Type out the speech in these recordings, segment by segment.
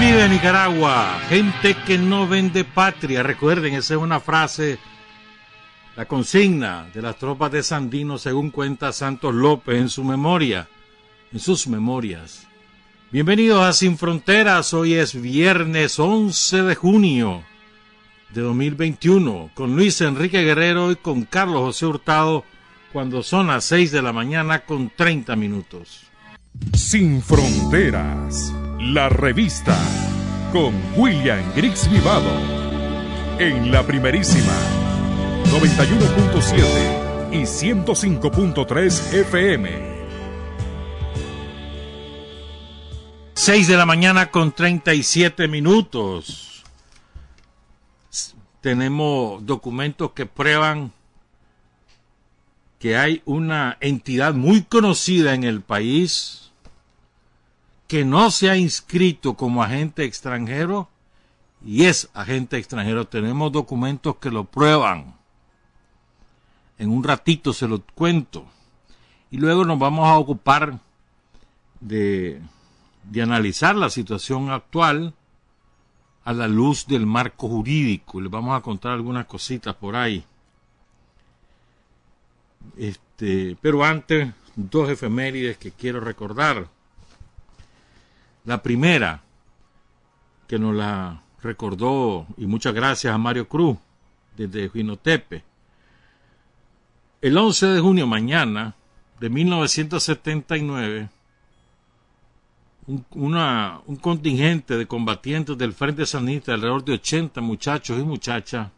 vive Nicaragua, gente que no vende patria. Recuerden, esa es una frase, la consigna de las tropas de Sandino, según cuenta Santos López en su memoria, en sus memorias. Bienvenidos a Sin Fronteras, hoy es viernes 11 de junio de 2021, con Luis Enrique Guerrero y con Carlos José Hurtado, cuando son las 6 de la mañana con 30 minutos. Sin Fronteras, la revista, con William Griggs Vivado, en la primerísima 91.7 y 105.3 FM. 6 de la mañana con 37 minutos. Tenemos documentos que prueban que hay una entidad muy conocida en el país que no se ha inscrito como agente extranjero y es agente extranjero. Tenemos documentos que lo prueban. En un ratito se lo cuento. Y luego nos vamos a ocupar de, de analizar la situación actual a la luz del marco jurídico. Les vamos a contar algunas cositas por ahí. Este, pero antes, dos efemérides que quiero recordar. La primera, que nos la recordó, y muchas gracias a Mario Cruz, desde Jinotepe. El 11 de junio, mañana, de 1979, un, un contingente de combatientes del Frente Sanista, alrededor de 80 muchachos y muchachas,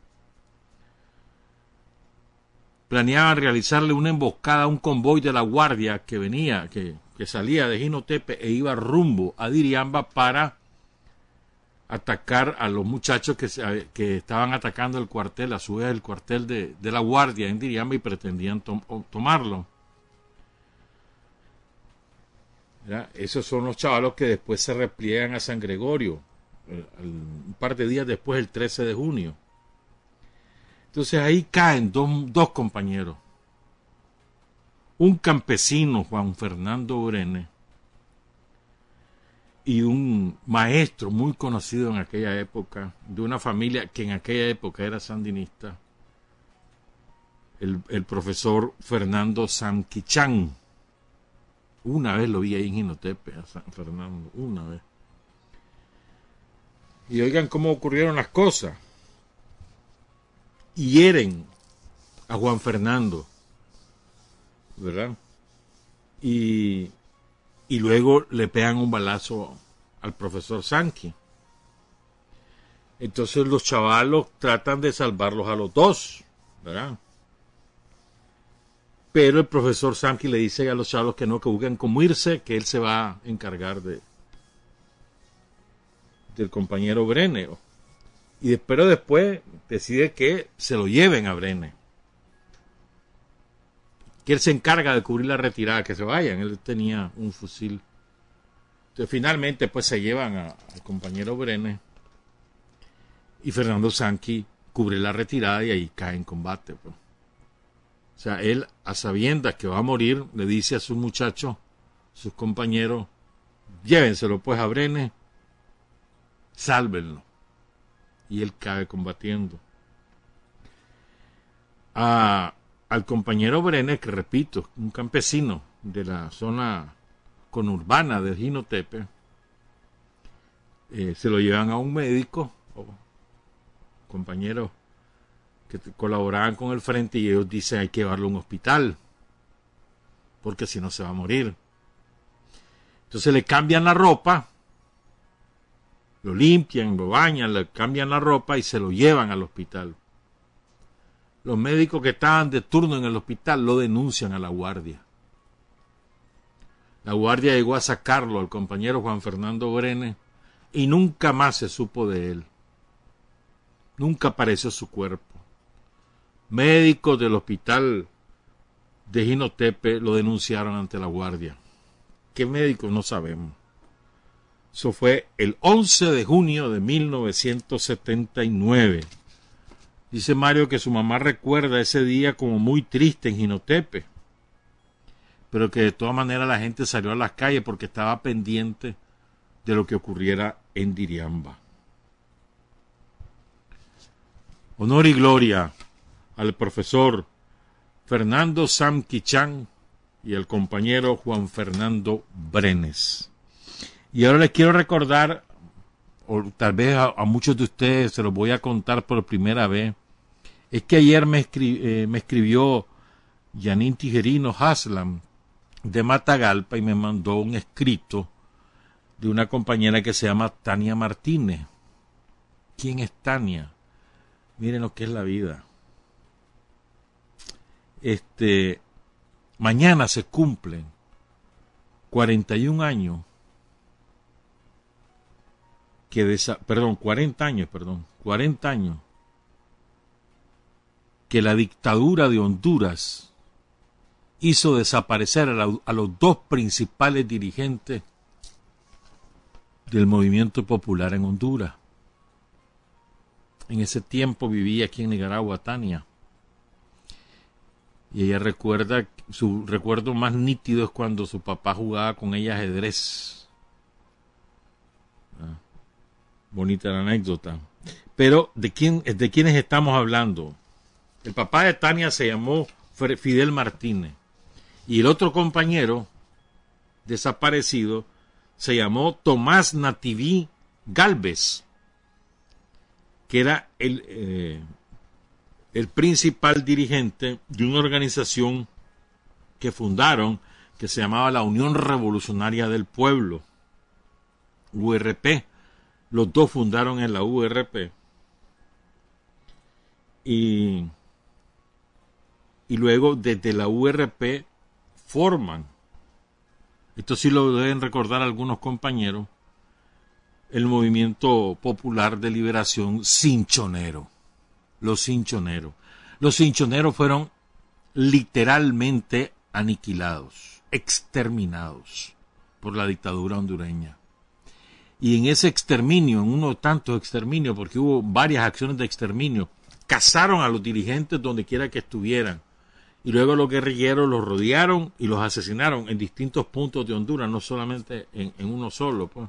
planeaban realizarle una emboscada a un convoy de la Guardia que venía, que, que salía de Jinotepe e iba rumbo a Diriamba para atacar a los muchachos que, que estaban atacando el cuartel, a su vez el cuartel de, la Guardia en Diriamba y pretendían tom, tomarlo. Esos son los chavalos que después se repliegan a San Gregorio, el, un par de días después, el 13 de junio. Entonces ahí caen dos, dos compañeros. Un campesino, Juan Fernando Brene, y un maestro muy conocido en aquella época, de una familia que en aquella época era sandinista, el, el profesor Fernando Sanquichán. Una vez lo vi ahí en Ginotepe, a San Fernando, una vez. Y oigan cómo ocurrieron las cosas hieren a Juan Fernando, ¿verdad? Y, y luego le pegan un balazo al profesor Sanki. Entonces los chavalos tratan de salvarlos a los dos, ¿verdad? Pero el profesor Sanki le dice a los chavalos que no, que busquen cómo irse, que él se va a encargar de del compañero Breneo y pero después decide que se lo lleven a Brene. Que él se encarga de cubrir la retirada, que se vayan. Él tenía un fusil. Entonces, finalmente, pues se llevan a, al compañero Brene. Y Fernando Sanqui cubre la retirada y ahí cae en combate. Pues. O sea, él, a sabiendas que va a morir, le dice a sus muchachos, sus compañeros, llévenselo pues a Brene, sálvenlo y él cae combatiendo. A, al compañero Brenes, que repito, un campesino de la zona conurbana de Ginotepe, eh, se lo llevan a un médico, o compañeros que colaboraban con el frente y ellos dicen hay que llevarlo a un hospital, porque si no se va a morir. Entonces le cambian la ropa lo limpian, lo bañan, le cambian la ropa y se lo llevan al hospital. Los médicos que estaban de turno en el hospital lo denuncian a la guardia. La guardia llegó a sacarlo al compañero Juan Fernando Brene y nunca más se supo de él. Nunca apareció su cuerpo. Médicos del hospital de Ginotepe lo denunciaron ante la guardia. ¿Qué médicos? No sabemos. Eso fue el 11 de junio de 1979. Dice Mario que su mamá recuerda ese día como muy triste en Ginotepe, pero que de todas maneras la gente salió a las calles porque estaba pendiente de lo que ocurriera en Diriamba. Honor y gloria al profesor Fernando Sam y al compañero Juan Fernando Brenes. Y ahora les quiero recordar, o tal vez a, muchos de ustedes se los voy a contar por primera vez, es que ayer me, eh, me escribió Janine Tijerino Haslam de Matagalpa y me mandó un escrito de una compañera que se llama Tania Martínez. ¿Quién es Tania? Miren lo que es la vida. Este, mañana se cumplen 41 años que desa perdón, 40 años, perdón, 40 años que la dictadura de Honduras hizo desaparecer a, los dos principales dirigentes del movimiento popular en Honduras. En ese tiempo vivía aquí en Nicaragua Tania. Y ella recuerda, su recuerdo más nítido es cuando su papá jugaba con ella ajedrez. Ah, bonita la anécdota. Pero, ¿de, quién, ¿de quiénes estamos hablando? El papá de Tania se llamó Fidel Martínez. Y el otro compañero desaparecido se llamó Tomás Nativí Galvez, que era el, eh, el principal dirigente de una organización que fundaron que se llamaba la Unión Revolucionaria del Pueblo, URP. Los dos fundaron en la URP. Y, y luego desde la URP forman, esto sí lo deben recordar algunos compañeros, el movimiento popular de liberación cinchonero los cinchoneros. Los cinchoneros fueron literalmente aniquilados, exterminados por la dictadura hondureña. Y en ese exterminio, en uno tantos exterminios, porque hubo varias acciones de exterminio, cazaron a los dirigentes donde quiera que estuvieran. Y luego los guerrilleros los rodearon y los asesinaron en distintos puntos de Honduras, no solamente en, uno solo. Pues.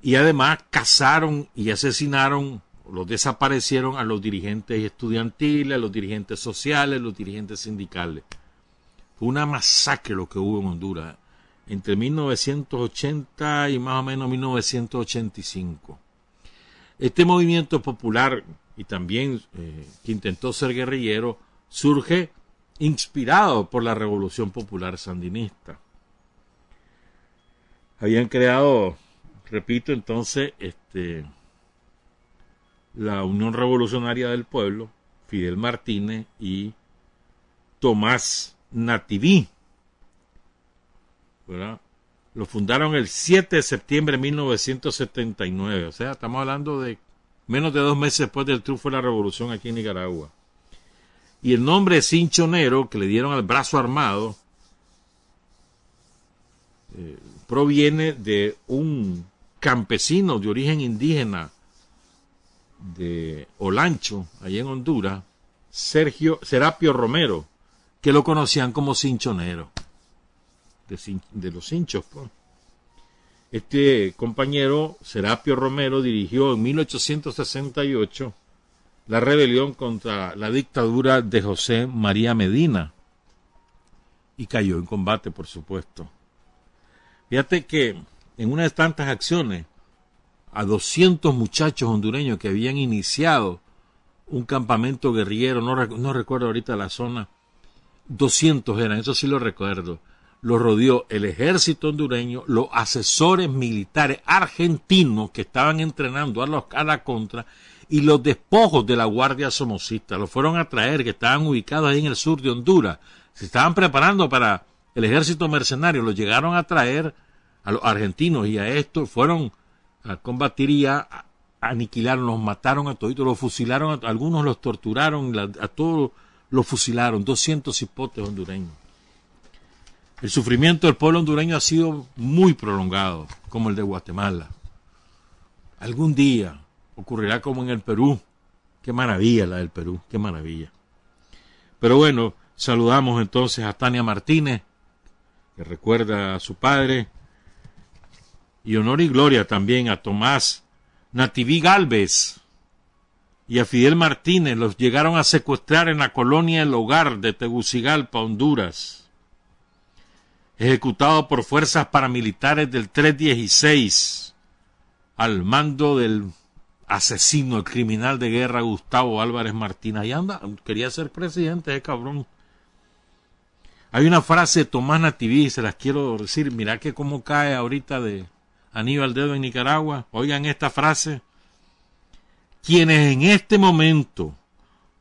Y además cazaron y asesinaron los desaparecieron a los dirigentes estudiantiles, a los dirigentes sociales, a los dirigentes sindicales. Fue una masacre lo que hubo en Honduras entre 1980 y más o menos 1985. Este movimiento popular y también eh, que intentó ser guerrillero surge inspirado por la revolución popular sandinista. Habían creado, repito entonces, este, la Unión Revolucionaria del Pueblo, Fidel Martínez y Tomás Nativí. Lo fundaron el 7 de septiembre de 1979. O sea, estamos hablando de menos de dos meses después del triunfo de la revolución aquí en Nicaragua. Y el nombre cinchonero que le dieron al brazo armado eh, proviene de un campesino de origen indígena de Olancho, allá en Honduras, Sergio Serapio Romero, que lo conocían como cinchonero, de, los cinchos. Pues. Este compañero, Serapio Romero, dirigió en 1868 la rebelión contra la dictadura de José María Medina y cayó en combate, por supuesto. Fíjate que en una de tantas acciones a 200 muchachos hondureños que habían iniciado un campamento guerrillero, no, recuerdo ahorita la zona, 200 eran, eso sí lo recuerdo. Lo rodeó el ejército hondureño, los asesores militares argentinos que estaban entrenando a, los, a la contra y los despojos de la Guardia Somocista. Los fueron a traer, que estaban ubicados ahí en el sur de Honduras. Se estaban preparando para el ejército mercenario, los llegaron a traer a los argentinos y a estos fueron a combatir y aniquilaron, los mataron a todos, los fusilaron, a, algunos los torturaron, a todos los fusilaron, 200 hipotes hondureños. El sufrimiento del pueblo hondureño ha sido muy prolongado, como el de Guatemala. Algún día ocurrirá como en el Perú. Qué maravilla la del Perú, qué maravilla. Pero bueno, saludamos entonces a Tania Martínez, que recuerda a su padre, y honor y gloria también a Tomás Nativí Galvez y a Fidel Martínez. Los llegaron a secuestrar en la colonia El Hogar de Tegucigalpa, Honduras. Ejecutado por fuerzas paramilitares del 316 al mando del asesino, el criminal de guerra Gustavo Álvarez Martínez. Ahí anda, quería ser presidente, ese cabrón. Hay una frase de Tomás Nativí, se las quiero decir, mira que cómo cae ahorita de Aníbal Dedo en Nicaragua. Oigan esta frase. Quienes en este momento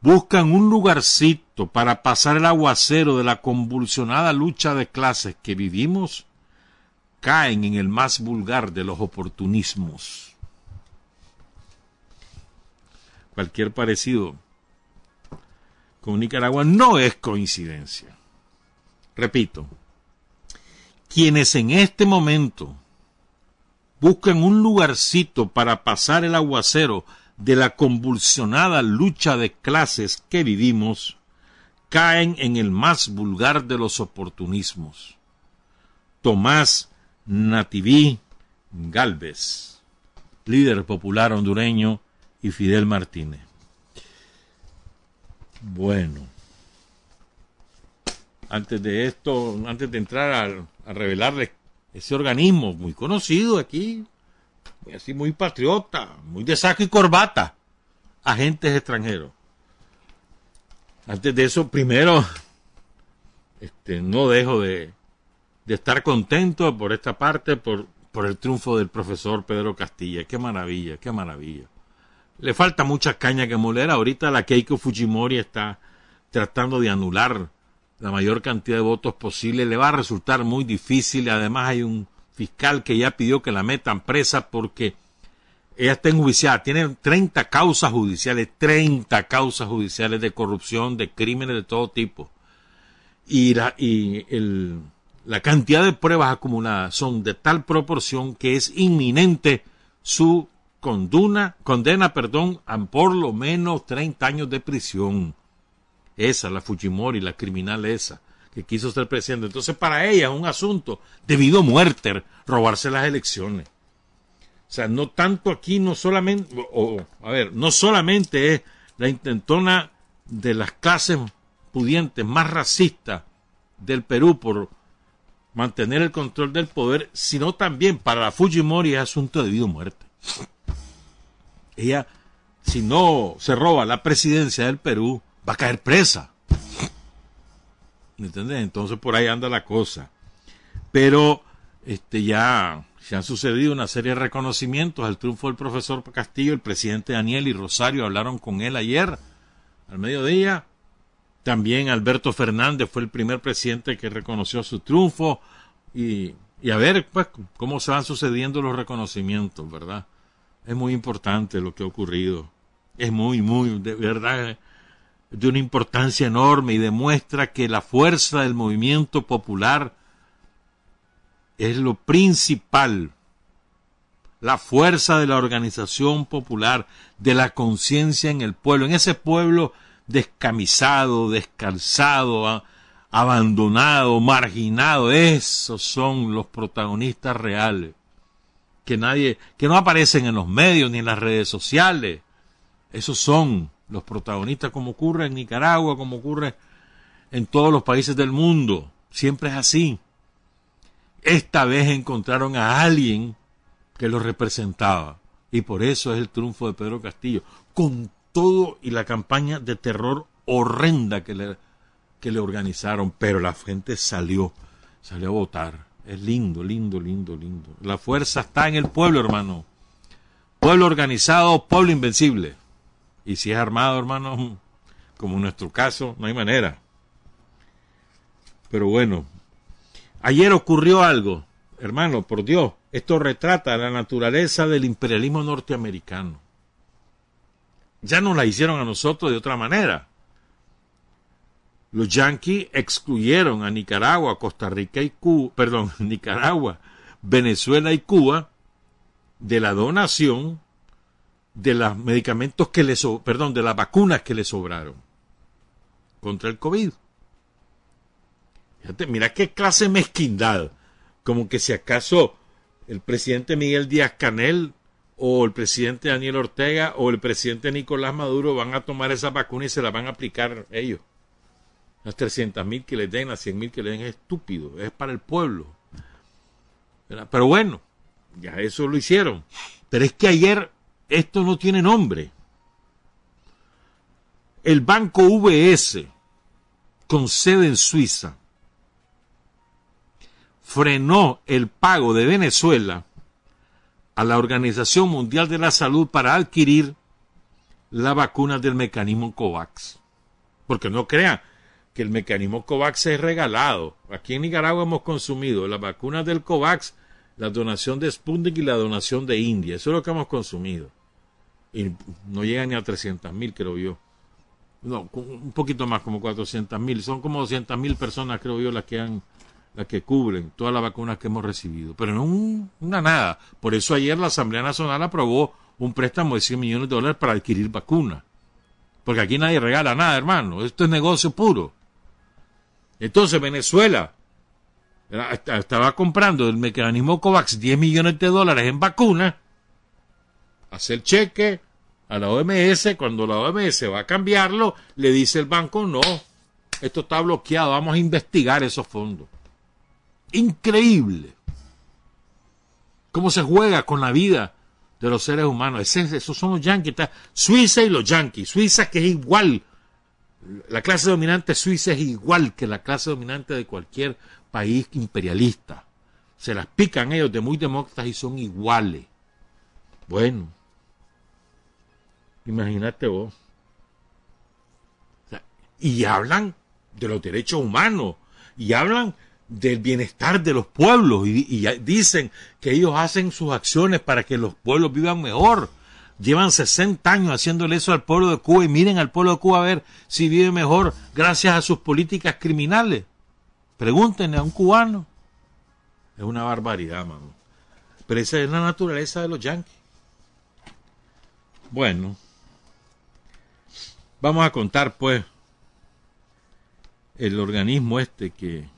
buscan un lugarcito para pasar el aguacero de la convulsionada lucha de clases que vivimos, caen en el más vulgar de los oportunismos. Cualquier parecido con Nicaragua no es coincidencia. Repito, quienes en este momento buscan un lugarcito para pasar el aguacero de la convulsionada lucha de clases que vivimos, caen en el más vulgar de los oportunismos. Tomás Nativí Galvez, líder popular hondureño, y Fidel Martínez. Bueno, antes de esto, antes de entrar a, a revelarles ese organismo muy conocido aquí, así muy patriota, muy de saco y corbata, agentes extranjeros. Antes de eso, primero, este, no dejo de, de estar contento por esta parte, por, por el triunfo del profesor Pedro Castilla. Qué maravilla, qué maravilla. Le falta mucha caña que moler. Ahorita la Keiko Fujimori está tratando de anular la mayor cantidad de votos posible, le va a resultar muy difícil. Además hay un fiscal que ya pidió que la metan presa porque ella está enjuiciada. Tiene 30 causas judiciales, 30 causas judiciales de corrupción, de crímenes de todo tipo. Y, la, y el, la cantidad de pruebas acumuladas son de tal proporción que es inminente su condena, condena perdón, a por lo menos 30 años de prisión esa, la Fujimori, la criminal esa, que quiso ser presidente. Entonces, para ella es un asunto debido a muerte robarse las elecciones. O sea, no tanto aquí, no solamente, o, a ver, no solamente es la intentona de las clases pudientes más racistas del Perú por mantener el control del poder, sino también para la Fujimori es asunto de vida muerte. Ella, si no se roba la presidencia del Perú, va a caer presa. ¿Me entiendes? Entonces por ahí anda la cosa. Pero este ya se han sucedido una serie de reconocimientos al triunfo del profesor Castillo, el presidente Daniel y Rosario hablaron con él ayer al mediodía. También Alberto Fernández fue el primer presidente que reconoció su triunfo y, y a ver pues cómo se van sucediendo los reconocimientos, ¿verdad? Es muy importante lo que ha ocurrido. Es muy, muy, de verdad, de una importancia enorme y demuestra que la fuerza del movimiento popular es lo principal, la fuerza de la organización popular, de la conciencia en el pueblo, en ese pueblo descamisado, descalzado, abandonado, marginado, esos son los protagonistas reales, que nadie, que no aparecen en los medios ni en las redes sociales, esos son los protagonistas, como ocurre en Nicaragua, como ocurre en todos los países del mundo. Siempre es así. Esta vez encontraron a alguien que los representaba. Y por eso es el triunfo de Pedro Castillo. Con todo y la campaña de terror horrenda que le, que le organizaron. Pero la gente salió, salió a votar. Es lindo, lindo, lindo, lindo. La fuerza está en el pueblo, hermano. Pueblo organizado, pueblo invencible. Y si es armado, hermano, como en nuestro caso, no hay manera. Pero bueno, ayer ocurrió algo, hermano, por Dios, esto retrata la naturaleza del imperialismo norteamericano. Ya nos la hicieron a nosotros de otra manera. Los yanquis excluyeron a Nicaragua, Costa Rica y Cuba, perdón, Nicaragua, Venezuela y Cuba de la donación de los medicamentos que le perdón, de las vacunas que le sobraron contra el COVID. Fíjate, mira qué clase mezquindad. Como que si acaso el presidente Miguel Díaz Canel o el presidente Daniel Ortega o el presidente Nicolás Maduro van a tomar esa vacuna y se la van a aplicar ellos. Las 300 mil que les den, las 100 mil que le den es estúpido, es para el pueblo. Pero bueno, ya eso lo hicieron. Pero es que ayer esto no tiene nombre. El banco VS, con sede en Suiza, frenó el pago de Venezuela a la Organización Mundial de la Salud para adquirir la vacuna del mecanismo COVAX. Porque no crean que el mecanismo COVAX es regalado. Aquí en Nicaragua hemos consumido las vacunas del COVAX, la donación de Sputnik y la donación de India. Eso es lo que hemos consumido. Y no llegan ni a 300 mil, creo yo. No, un poquito más, como 400 mil. Son como 200 mil personas, creo yo, las que han las que cubren todas las vacunas que hemos recibido, pero no una nada. Por eso ayer la Asamblea Nacional aprobó un préstamo de 100 millones de dólares para adquirir vacunas. Porque aquí nadie regala nada, hermano. Esto es negocio puro. Entonces Venezuela estaba comprando del mecanismo COVAX 10 millones de dólares en vacunas, hace el cheque a la OMS, cuando la OMS va a cambiarlo, le dice el banco, no, esto está bloqueado, vamos a investigar esos fondos. Increíble. Cómo se juega con la vida de los seres humanos. esos son los yanquis. Suiza y los yanquis. Suiza que es igual. La clase dominante suiza es igual que la clase dominante de cualquier país imperialista. Se las pican ellos de muy demócratas y son iguales. Bueno, imagínate vos. y hablan de los derechos humanos. Y hablan del bienestar de los pueblos y, dicen que ellos hacen sus acciones para que los pueblos vivan mejor. Llevan 60 años haciéndole eso al pueblo de Cuba y miren al pueblo de Cuba a ver si vive mejor gracias a sus políticas criminales. Pregúntenle a un cubano. Es una barbaridad, mano. Pero esa es la naturaleza de los yanquis. Bueno, vamos a contar pues el organismo este que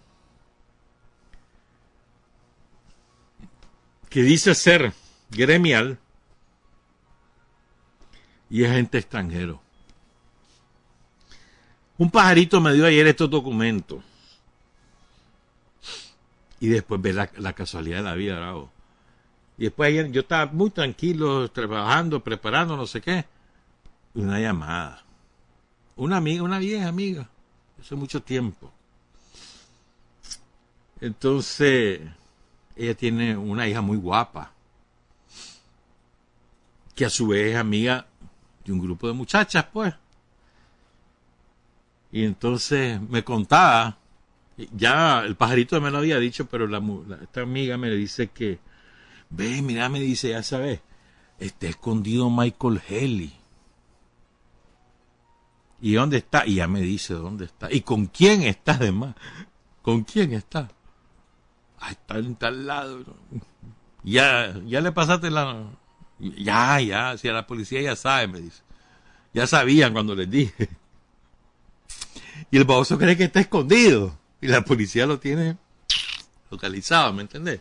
que dice ser gremial y es gente extranjero. Un pajarito me dio ayer estos documentos. Y después ve la, casualidad de la vida, bravo. Y después ayer yo estaba muy tranquilo, trabajando, preparando, no sé qué. Una llamada. Una amiga, una vieja amiga. Hace mucho tiempo. Entonces, ella tiene una hija muy guapa, que a su vez es amiga de un grupo de muchachas, pues. Y entonces me contaba, ya el pajarito me lo había dicho, pero la, esta amiga me dice que, ve, mira, me dice, ya sabes, está escondido Michael Haley. ¿Y dónde está? Y ya me dice dónde está. ¿Y con quién está además? ¿Con quién está? está en tal lado. Ya, ya le pasaste la... Ya, ya, si a la policía ya sabe, me dice. Ya sabían cuando les dije. Y el baboso cree que está escondido. Y la policía lo tiene localizado, ¿me entendés?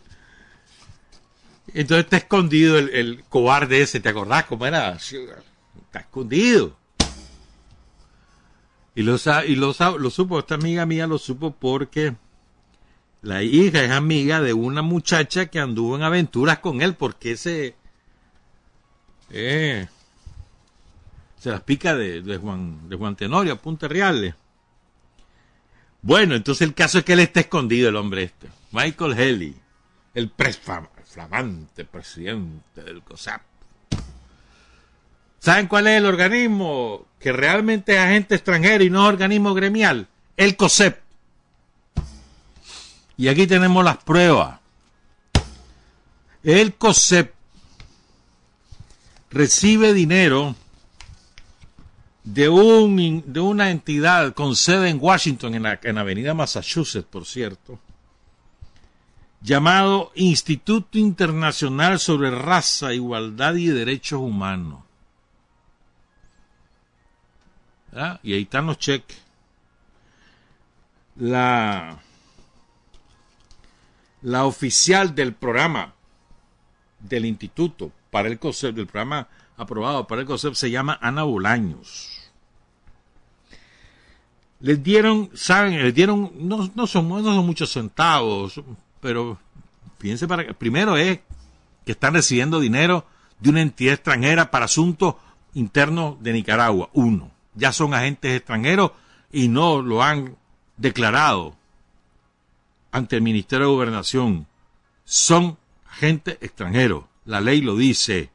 Entonces está escondido el, cobarde ese, ¿te acordás cómo era? Está escondido. Y lo, y lo, lo supo, esta amiga mía lo supo porque la hija es amiga de una muchacha que anduvo en aventuras con él porque ese eh, se las pica de, Juan de Juan Tenorio, Punta Reales. Bueno, entonces el caso es que él está escondido, el hombre este. Michael Haley, el flamante presidente del COSAP. ¿Saben cuál es el organismo que realmente es agente extranjero y no organismo gremial? El COSEP. Y aquí tenemos las pruebas. El COSEP recibe dinero de, un, de una entidad con sede en Washington, en la, en Avenida Massachusetts, por cierto, llamado Instituto Internacional sobre Raza, Igualdad y Derechos Humanos. Y ahí están los cheques. La la oficial del programa del instituto para el COSEP, del programa aprobado para el COSEP, se llama Ana Bolaños. Les dieron, saben, les dieron, no, no, son, no son muchos centavos, pero fíjense para que, primero es que están recibiendo dinero de una entidad extranjera para asuntos internos de Nicaragua. Uno, ya son agentes extranjeros y no lo han declarado ante el Ministerio de Gobernación. Son agentes extranjeros. La ley lo dice.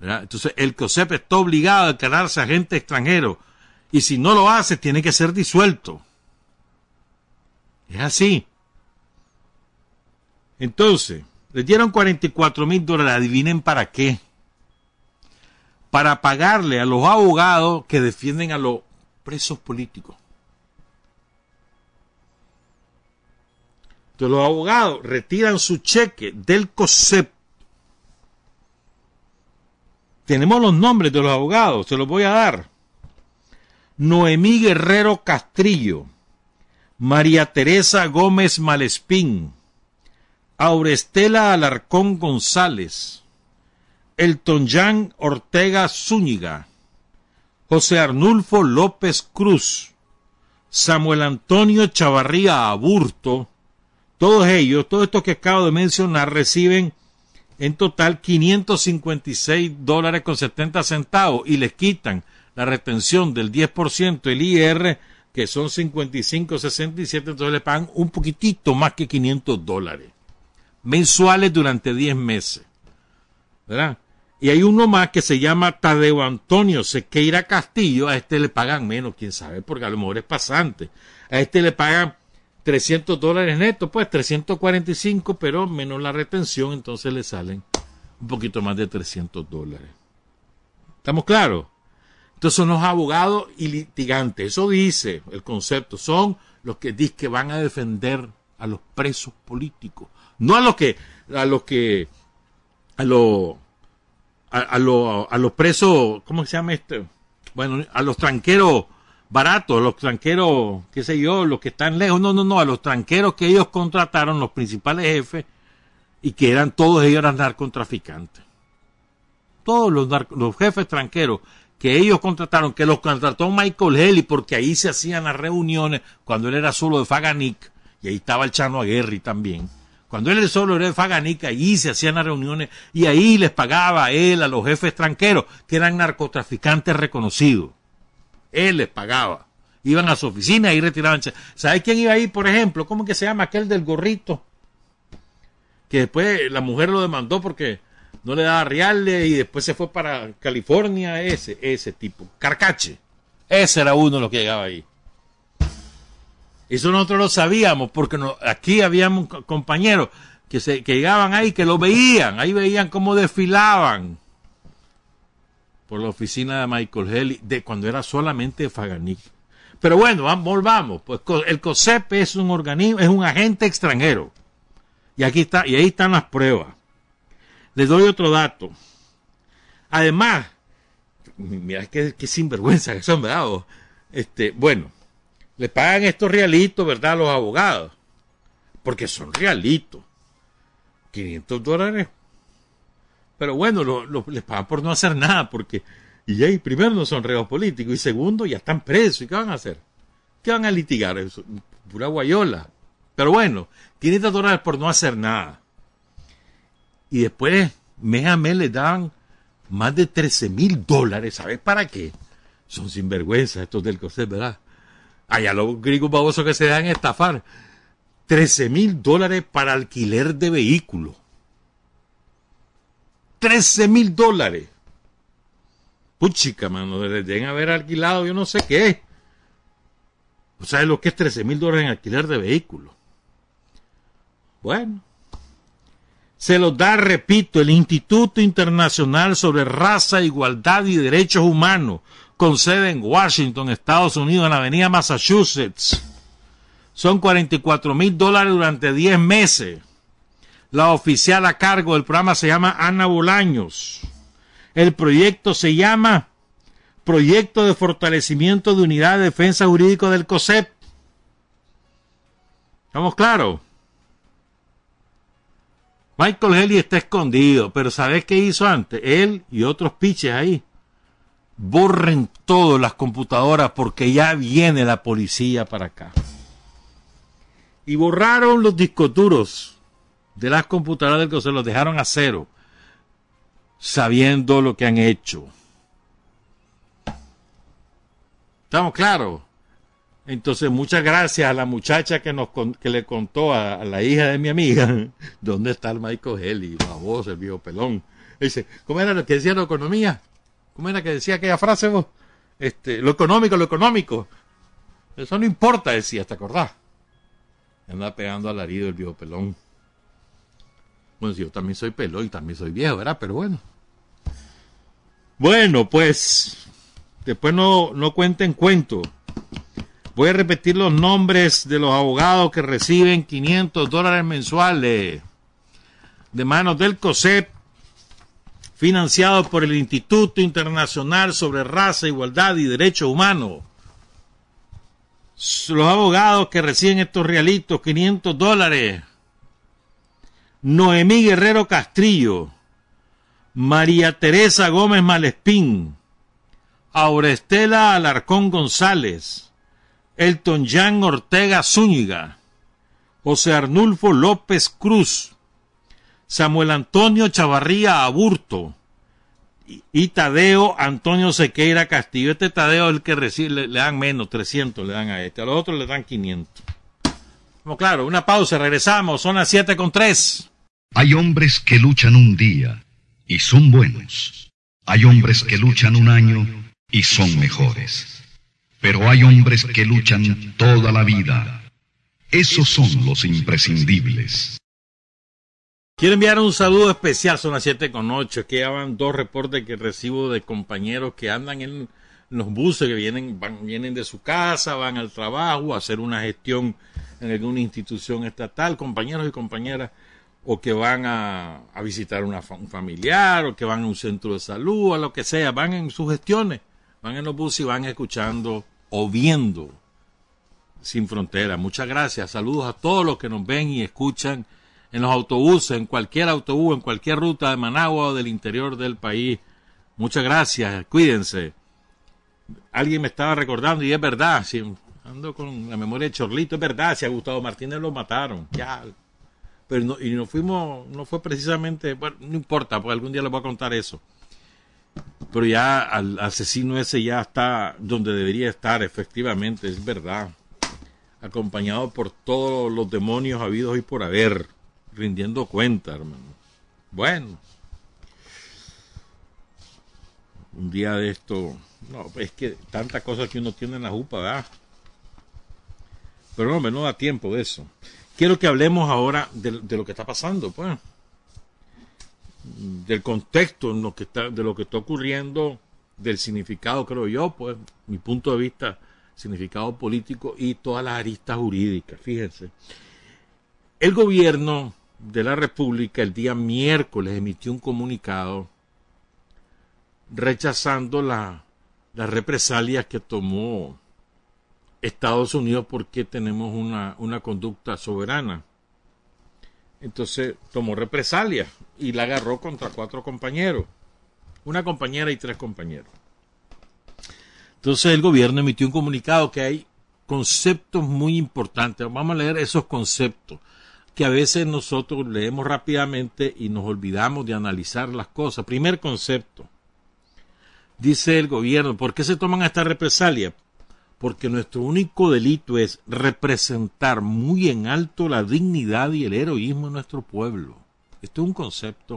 Entonces, el COSEP está obligado a declararse agente extranjero. Y si no lo hace, tiene que ser disuelto. Es así. Entonces, le dieron 44 mil dólares. Adivinen para qué. Para pagarle a los abogados que defienden a los presos políticos. Entonces los abogados retiran su cheque del COSEP. Tenemos los nombres de los abogados, se los voy a dar. Noemí Guerrero Castrillo, María Teresa Gómez Malespín, Aurestela Alarcón González, Elton Jan Ortega Zúñiga, José Arnulfo López Cruz, Samuel Antonio Chavarría Aburto, todos ellos, todos estos que acabo de mencionar, reciben en total 556 dólares con 70 centavos y les quitan la retención del 10% del IR, que son 55.67, entonces le pagan un poquitito más que 500 dólares mensuales durante 10 meses. ¿Verdad? Y hay uno más que se llama Tadeo Antonio Sequeira Castillo, a este le pagan menos, quién sabe, porque a lo mejor es pasante. A este le pagan 300 dólares netos, pues 345, pero menos la retención, entonces le salen un poquito más de 300 dólares. ¿Estamos claros? Entonces son los abogados y litigantes, eso dice el concepto, son los que dicen que van a defender a los presos políticos, no a los que, a los que, a los, a, a los presos, ¿cómo se llama este? Bueno, a los tranqueros baratos, los tranqueros, qué sé yo, los que están lejos, no, no, no, a los tranqueros que ellos contrataron, los principales jefes, y que eran todos ellos narcotraficantes. Todos los, los jefes tranqueros que ellos contrataron, que los contrató Michael Haley, porque ahí se hacían las reuniones cuando él era solo de Faganic, y ahí estaba el Chano Aguerri también. Cuando él solo era de Faganic, ahí se hacían las reuniones y ahí les pagaba a él, a los jefes tranqueros, que eran narcotraficantes reconocidos. Él les pagaba. Iban a su oficina y retiraban. ¿Sabes quién iba ahí, por ejemplo? ¿Cómo que se llama aquel del gorrito? Que después la mujer lo demandó porque no le daba reales y después se fue para California. Ese, ese tipo. Carcache. Ese era uno los que llegaba ahí. Eso nosotros lo sabíamos porque aquí habíamos compañeros que, se, que llegaban ahí, que lo veían. Ahí veían cómo desfilaban por la oficina de Michael Helly, de cuando era solamente Faganic. Pero bueno, volvamos. Pues el COSEP es un organismo, es un agente extranjero. Y aquí está, y ahí están las pruebas. Les doy otro dato. Además, mira qué, qué sinvergüenza que son, ¿verdad? Este, bueno, le pagan estos realitos, ¿verdad? A los abogados. Porque son realitos. 500 dólares pero bueno, lo, les pagan por no hacer nada, porque, y ahí, primero no son reos políticos, y segundo, ya están presos, ¿y qué van a hacer? ¿Qué van a litigar? Eso, pura guayola. Pero bueno, tiene dólares por no hacer nada. Y después, mes a mes dan más de 13 mil dólares, ¿sabes para qué? Son sinvergüenzas estos del COSEP, ¿verdad? Allá los gringos babosos que se dan estafar. 13 mil dólares para alquiler de vehículos. 13 mil dólares. Puchica, mano, deben haber alquilado yo no sé qué. ¿O sabes lo que es 13 mil dólares en alquiler de vehículos? Bueno. Se los da, repito, el Instituto Internacional sobre Raza, Igualdad y Derechos Humanos, con sede en Washington, Estados Unidos, en la avenida Massachusetts. Son 44 mil dólares durante 10 meses. La oficial a cargo del programa se llama Ana Bolaños. El proyecto se llama Proyecto de Fortalecimiento de Unidad de Defensa Jurídico del COSEP. ¿Estamos claros? Michael Haley está escondido, pero ¿sabes qué hizo antes? Él y otros piches ahí. Borren todas las computadoras porque ya viene la policía para acá. Y borraron los discos duros de las computadoras del que se los dejaron a cero, sabiendo lo que han hecho. ¿Estamos claros? Entonces, muchas gracias a la muchacha que nos que le contó a, la hija de mi amiga dónde está el Michael Helly, la voz, el viejo pelón. Dice, ¿cómo era lo que decía la economía? ¿Cómo era que decía aquella frase vos? Este, lo económico, lo económico. Eso no importa, decía, ¿te acordás? Anda pegando alarido el viejo pelón. Bueno, yo también soy pelón y también soy viejo, ¿verdad? Pero bueno. Bueno, pues, después no, no cuenten cuento. Voy a repetir los nombres de los abogados que reciben 500 dólares mensuales de manos del COSEP, financiado por el Instituto Internacional sobre Raza, Igualdad y Derechos Humanos. Los abogados que reciben estos realitos, 500 dólares. Noemí Guerrero Castrillo, María Teresa Gómez Malespín, Aurestela Alarcón González, Elton Jan Ortega Zúñiga, José Arnulfo López Cruz, Samuel Antonio Chavarría Aburto y, Tadeo Antonio Sequeira Castillo. Este Tadeo es el que recibe, le, dan menos, 300 le dan a este, a los otros le dan 500. Como claro, una pausa, regresamos, son las 7 con 3. Hay hombres que luchan un día y son buenos. Hay hombres que luchan un año y son mejores. Pero hay hombres que luchan toda la vida. Esos son los imprescindibles. Quiero enviar un saludo especial, son las 7 con 8, que ya van dos reportes que recibo de compañeros que andan en los buses, que vienen, vienen de su casa, van al trabajo, a hacer una gestión en alguna institución estatal, compañeros y compañeras, o que van a, visitar una, un familiar, o que van a un centro de salud, o lo que sea, van en sus gestiones, van en los buses y van escuchando o viendo Sin Frontera. Muchas gracias. Saludos a todos los que nos ven y escuchan en los autobuses, en cualquier autobús, en cualquier ruta de Managua o del interior del país. Muchas gracias. Cuídense. Alguien me estaba recordando y es verdad. Si ando con la memoria de Chorlito, es verdad. Si a Gustavo Martínez lo mataron. Ya. Pero no, y no fuimos, no fue precisamente, bueno, no importa, porque algún día les voy a contar eso pero ya al asesino ese ya está donde debería estar, efectivamente, es verdad. Acompañado por todos los demonios habidos y por haber, rindiendo cuenta, hermano. Bueno, un día de esto, no, es que tanta cosa que uno tiene en la jupa, ¿verdad? Pero no, me no da tiempo de eso. Quiero que hablemos ahora de, lo que está pasando, pues del contexto en lo que está, de lo que está ocurriendo, del significado, creo yo, pues mi punto de vista, significado político y todas las aristas jurídicas. Fíjense, el gobierno de la República el día miércoles emitió un comunicado rechazando la, las represalias que tomó Estados Unidos porque tenemos una, una conducta soberana entonces tomó represalia y la agarró contra cuatro compañeros, una compañera y tres compañeros. Entonces el gobierno emitió un comunicado que hay conceptos muy importantes. Vamos a leer esos conceptos que a veces nosotros leemos rápidamente y nos olvidamos de analizar las cosas. Primer concepto. Dice el gobierno, ¿por qué se toman esta represalia? Porque nuestro único delito es representar muy en alto la dignidad y el heroísmo de nuestro pueblo. Esto es un concepto.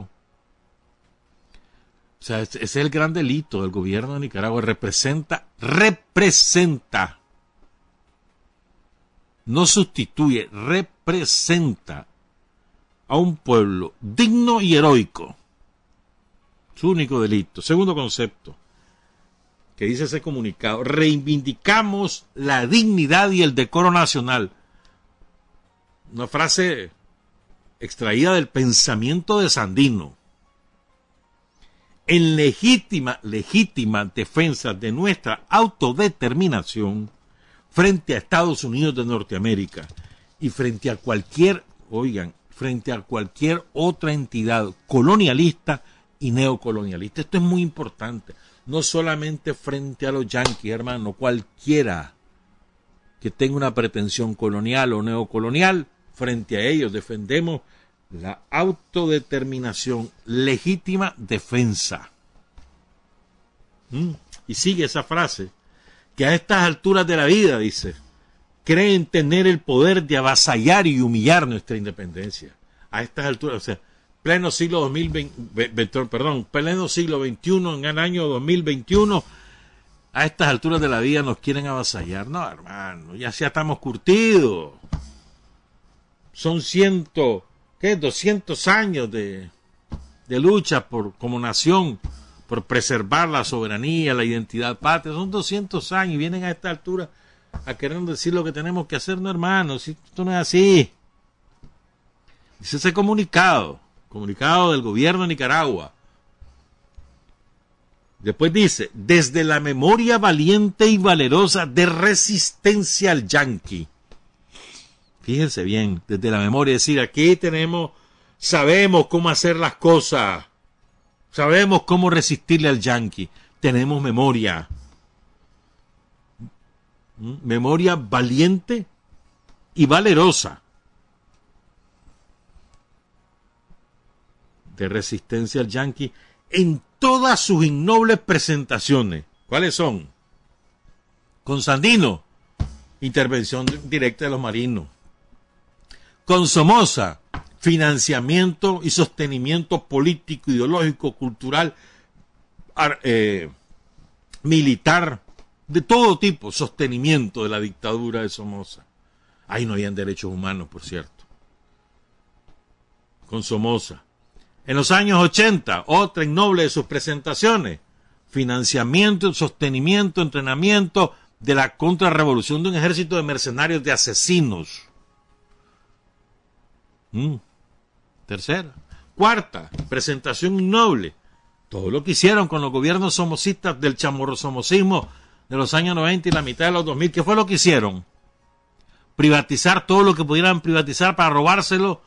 O sea, ese es el gran delito del gobierno de Nicaragua. Representa, representa. No sustituye, representa a un pueblo digno y heroico. Su único delito. Segundo concepto que dice ese comunicado, reivindicamos la dignidad y el decoro nacional. Una frase extraída del pensamiento de Sandino. En legítima, legítima defensa de nuestra autodeterminación frente a Estados Unidos de Norteamérica y frente a cualquier, oigan, frente a cualquier otra entidad colonialista y neocolonialista. Esto es muy importante. No solamente frente a los yanquis, hermano, cualquiera que tenga una pretensión colonial o neocolonial, frente a ellos defendemos la autodeterminación, legítima defensa. ¿Mm? Y sigue esa frase, que a estas alturas de la vida, dice, creen tener el poder de avasallar y humillar nuestra independencia. A estas alturas, o sea, pleno siglo 2020, perdón, pleno siglo XXI, en el año 2021, a estas alturas de la vida nos quieren avasallar. No, hermano, ya, ya estamos curtidos. Son ciento, ¿qué? 200 años de, de lucha por, como nación por preservar la soberanía, la identidad patria. Son 200 años y vienen a esta altura a querer decir lo que tenemos que hacer, no, hermano. Si esto no es así. Dice ese comunicado, comunicado del gobierno de Nicaragua. Después dice, desde la memoria valiente y valerosa de resistencia al yanqui. Fíjense bien, desde la memoria, es decir, aquí tenemos, sabemos cómo hacer las cosas, sabemos cómo resistirle al yanqui, tenemos memoria. ¿Mm? Memoria valiente y valerosa. De resistencia al yanqui en todas sus innobles presentaciones. ¿Cuáles son? Con Sandino, intervención directa de los marinos. Con Somoza, financiamiento y sostenimiento político, ideológico, cultural, eh, militar, de todo tipo, sostenimiento de la dictadura de Somoza. Ahí no habían derechos humanos, por cierto. Con Somoza. En los años 80, otra innoble de sus presentaciones, financiamiento, sostenimiento, entrenamiento de la contrarrevolución de un ejército de mercenarios de asesinos. Mm. Tercera. Cuarta, presentación innoble. Todo lo que hicieron con los gobiernos somocistas del chamorro-somocismo de los años 90 y la mitad de los 2000, ¿qué fue lo que hicieron? Privatizar todo lo que pudieran privatizar para robárselo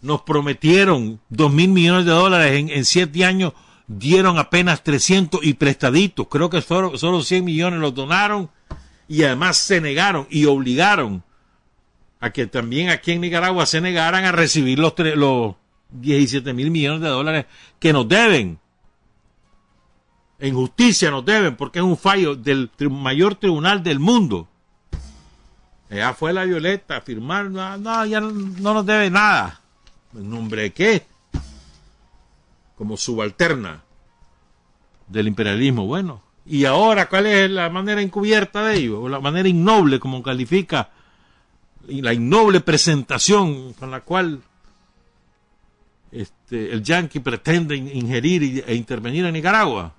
nos prometieron dos mil millones de dólares en, siete años, dieron apenas 300 y prestaditos. Creo que solo, solo 100 millones los donaron y además se negaron y obligaron a que también aquí en Nicaragua se negaran a recibir los, los 17 mil millones de dólares que nos deben. En justicia nos deben porque es un fallo del mayor tribunal del mundo. Ya fue la Violeta a firmar, no, ya no nos debe nada. ¿En nombre de qué? Como subalterna del imperialismo. Bueno, y ahora, ¿cuál es la manera encubierta de ello? O la manera innoble, como califica, y la innoble presentación con la cual este, el yanqui pretende ingerir e intervenir en Nicaragua.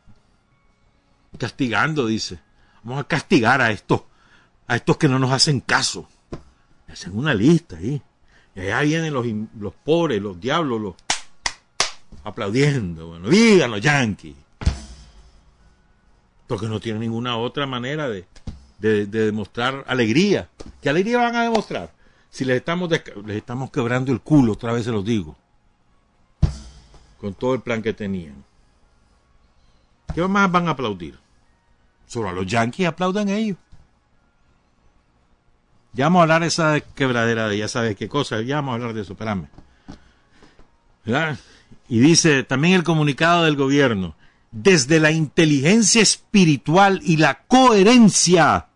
Castigando, dice. Vamos a castigar a estos, a estos que no nos hacen caso. Hacen una lista ahí. Y allá vienen los, los pobres, los diablos, los aplaudiendo. Bueno, digan los yanquis. Porque no tienen ninguna otra manera de, de, demostrar alegría. ¿Qué alegría van a demostrar? Si les estamos, les estamos quebrando el culo, otra vez se los digo. Con todo el plan que tenían. ¿Qué más van a aplaudir? Solo a los yanquis aplaudan ellos. Ya vamos a hablar de esa quebradera de ya sabes qué cosa, ya vamos a hablar de eso, espérame. Y dice también el comunicado del gobierno, desde la inteligencia espiritual y la coherencia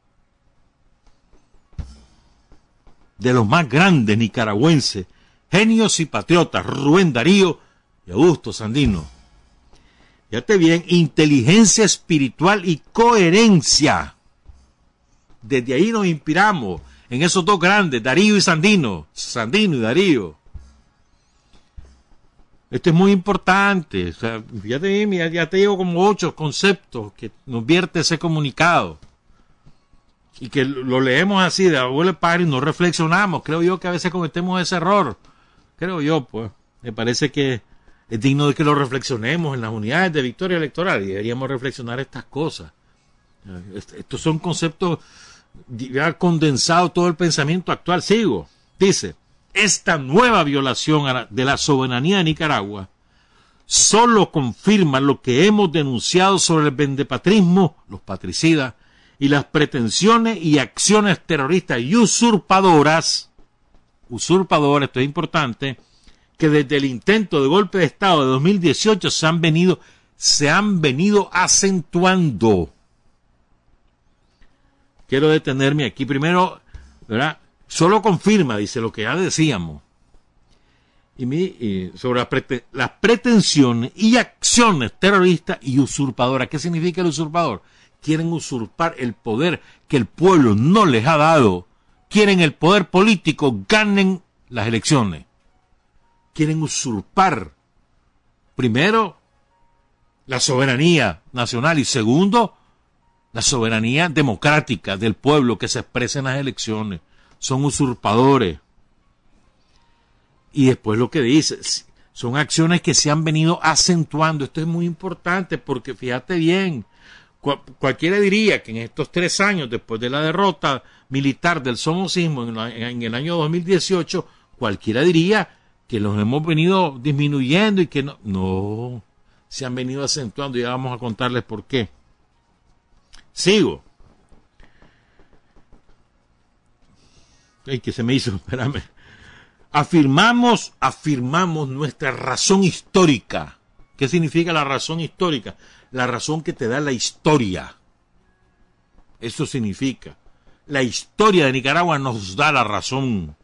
de los más grandes nicaragüenses, genios y patriotas, Rubén Darío y Augusto Sandino. Fíjate bien, inteligencia espiritual y coherencia. Desde ahí nos inspiramos en esos dos grandes, Darío y Sandino, Sandino y Darío. Esto es muy importante. O sea, fíjate, ya te digo como ocho conceptos que nos vierte ese comunicado. Y que lo leemos así de abuelo padre y no reflexionamos. Creo yo que a veces cometemos ese error. Creo yo, pues. Me parece que es digno de que lo reflexionemos en las unidades de victoria electoral y deberíamos reflexionar estas cosas. Estos son conceptos ha condensado todo el pensamiento actual. Sigo. Dice, esta nueva violación de la soberanía de Nicaragua solo confirma lo que hemos denunciado sobre el vendepatrismo, los patricidas, y las pretensiones y acciones terroristas y usurpadoras, usurpadoras, esto es importante, que desde el intento de golpe de Estado de 2018 se han venido, se han venido acentuando. Quiero detenerme aquí primero, ¿verdad? Solo confirma, dice lo que ya decíamos, y, sobre las, pretensiones y acciones terroristas y usurpadoras. ¿Qué significa el usurpador? Quieren usurpar el poder que el pueblo no les ha dado. Quieren el poder político, ganen las elecciones. Quieren usurpar, primero, la soberanía nacional y segundo, la soberanía democrática del pueblo que se expresa en las elecciones. Son usurpadores. Y después lo que dice, son acciones que se han venido acentuando. Esto es muy importante porque fíjate bien, cualquiera diría que en estos tres años, después de la derrota militar del somocismo en, el año 2018, cualquiera diría que los hemos venido disminuyendo y que no, no, se han venido acentuando y ya vamos a contarles por qué. Sigo. Ay, que se me hizo, espérame. Afirmamos, afirmamos nuestra razón histórica. ¿Qué significa la razón histórica? La razón que te da la historia. Eso significa. La historia de Nicaragua nos da la razón.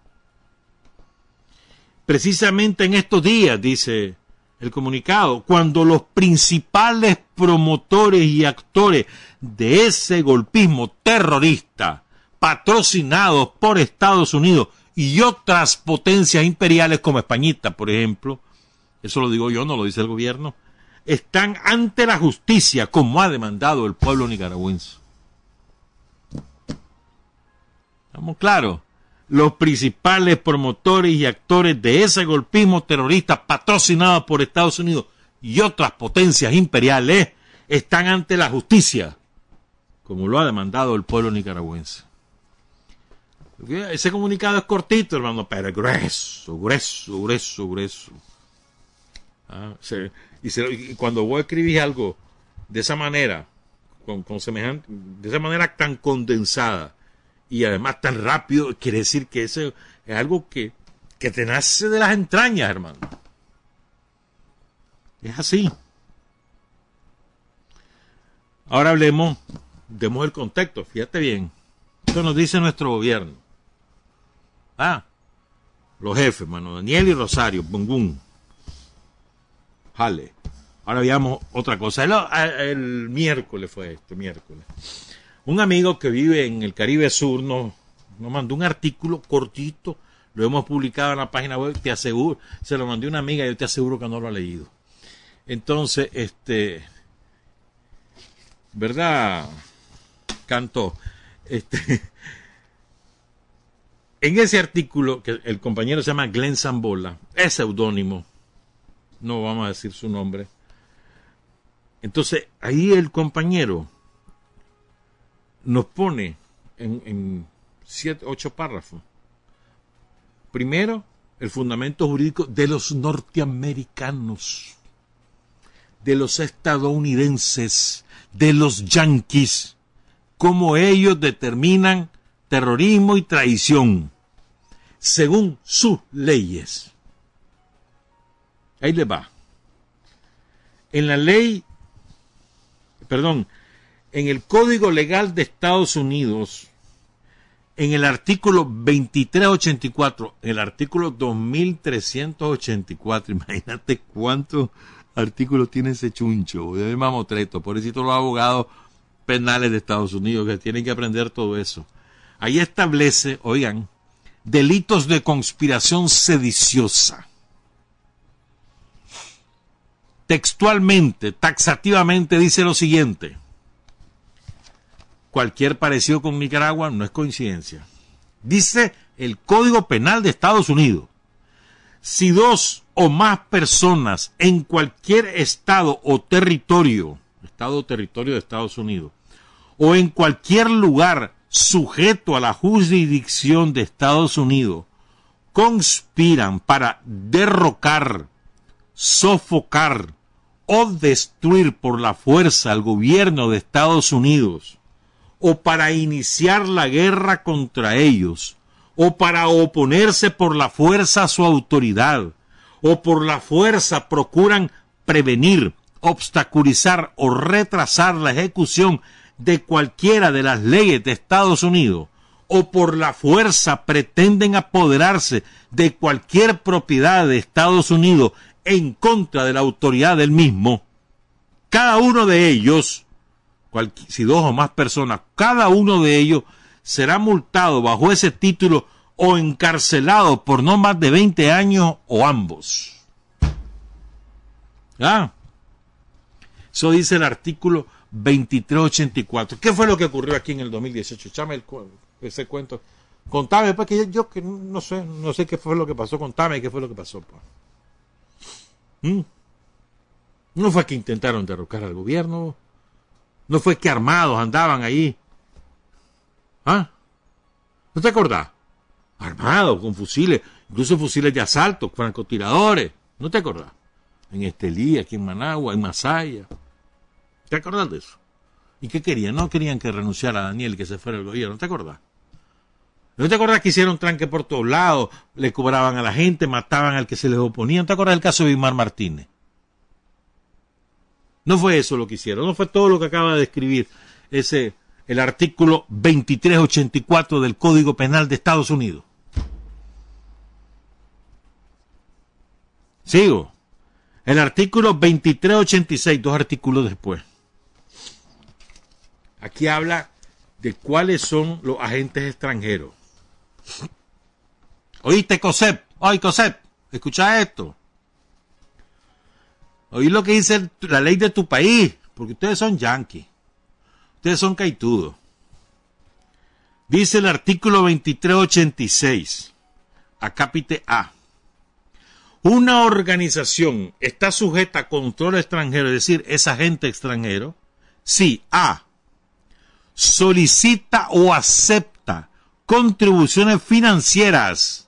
Precisamente en estos días, dice el comunicado, cuando los principales promotores y actores de ese golpismo terrorista, patrocinados por Estados Unidos, y otras potencias imperiales como Españita, por ejemplo, eso lo digo yo, no lo dice el gobierno, están ante la justicia como ha demandado el pueblo nicaragüense. Estamos claros. Los principales promotores y actores de ese golpismo terrorista patrocinado por Estados Unidos y otras potencias imperiales están ante la justicia, como lo ha demandado el pueblo nicaragüense. Ese comunicado es cortito, hermano, pero grueso, grueso, grueso, grueso. Ah, y, cuando vos escribís algo de esa manera, con, semejante, de esa manera tan condensada y además tan rápido, quiere decir que eso es algo que, que te nace de las entrañas, hermano. Es así. Ahora hablemos, demos el contexto, fíjate bien. Esto nos dice nuestro gobierno. Ah, los jefes, mano. Daniel y Rosario, bum. Jale. Ahora veamos otra cosa. El, miércoles fue esto, miércoles. Un amigo que vive en el Caribe Sur nos, nos mandó un artículo cortito. Lo hemos publicado en la página web. Te aseguro, se lo mandé una amiga y yo te aseguro que no lo ha leído. Entonces, este, ¿verdad? Cantó. Este, en ese artículo, que el compañero se llama Glenn Zambola, es seudónimo, no vamos a decir su nombre. Entonces, ahí el compañero nos pone en, en siete, ocho párrafos. Primero, el fundamento jurídico de los norteamericanos, de los estadounidenses, de los yanquis, cómo ellos determinan terrorismo y traición, según sus leyes. Ahí le va. En la ley, perdón, en el Código Legal de Estados Unidos, en el artículo 2384, el artículo 2384, imagínate cuántos artículos tiene ese chuncho, de mamotreto, por eso los abogados penales de Estados Unidos que tienen que aprender todo eso ahí establece, oigan, delitos de conspiración sediciosa. Textualmente, taxativamente dice lo siguiente. Cualquier parecido con Nicaragua no es coincidencia. Dice el Código Penal de Estados Unidos. Si dos o más personas en cualquier estado o territorio, estado o territorio de Estados Unidos, o en cualquier lugar sujeto a la jurisdicción de Estados Unidos conspiran para derrocar, sofocar o destruir por la fuerza al gobierno de Estados Unidos, o para iniciar la guerra contra ellos, o para oponerse por la fuerza a su autoridad, o por la fuerza procuran prevenir, obstaculizar o retrasar la ejecución de cualquiera de las leyes de Estados Unidos, o por la fuerza pretenden apoderarse de cualquier propiedad de Estados Unidos en contra de la autoridad del mismo, cada uno de ellos, si dos o más personas, cada uno de ellos será multado bajo ese título o encarcelado por no más de 20 años o ambos. ¿Ah? Eso dice el artículo 2384. ¿Qué fue lo que ocurrió aquí en el 2018? Échame el, ese cuento. Contame, pues yo, que no sé, no sé qué fue lo que pasó. Contame qué fue lo que pasó. Pues. ¿Mm? No fue que intentaron derrocar al gobierno. No fue que armados andaban ahí. ¿Ah? ¿No te acordás? Armados, con fusiles, incluso fusiles de asalto, francotiradores. ¿No te acordás? En Estelí, aquí en Managua, en Masaya. ¿Te acordás de eso? ¿Y qué querían? No querían que renunciara a Daniel, que se fuera el gobierno. ¿Te acordás? ¿No te acordás que hicieron tranque por todos lados? Le cobraban a la gente, mataban al que se les oponía. ¿No te acordás del caso de Bismar Martínez? No fue eso lo que hicieron, no fue todo lo que acaba de escribir ese, el artículo 2384 del Código Penal de Estados Unidos. Sigo. El artículo 2386, dos artículos después. Aquí habla de cuáles son los agentes extranjeros. Oíste, COSEP. Oye, COSEP. Escucha esto. Oí lo que dice la ley de tu país. Porque ustedes son yanquis. Ustedes son caitudos. Dice el artículo 2386. Acápite A. Una organización está sujeta a control extranjero, es decir, es agente extranjero, si A. solicita o acepta contribuciones financieras,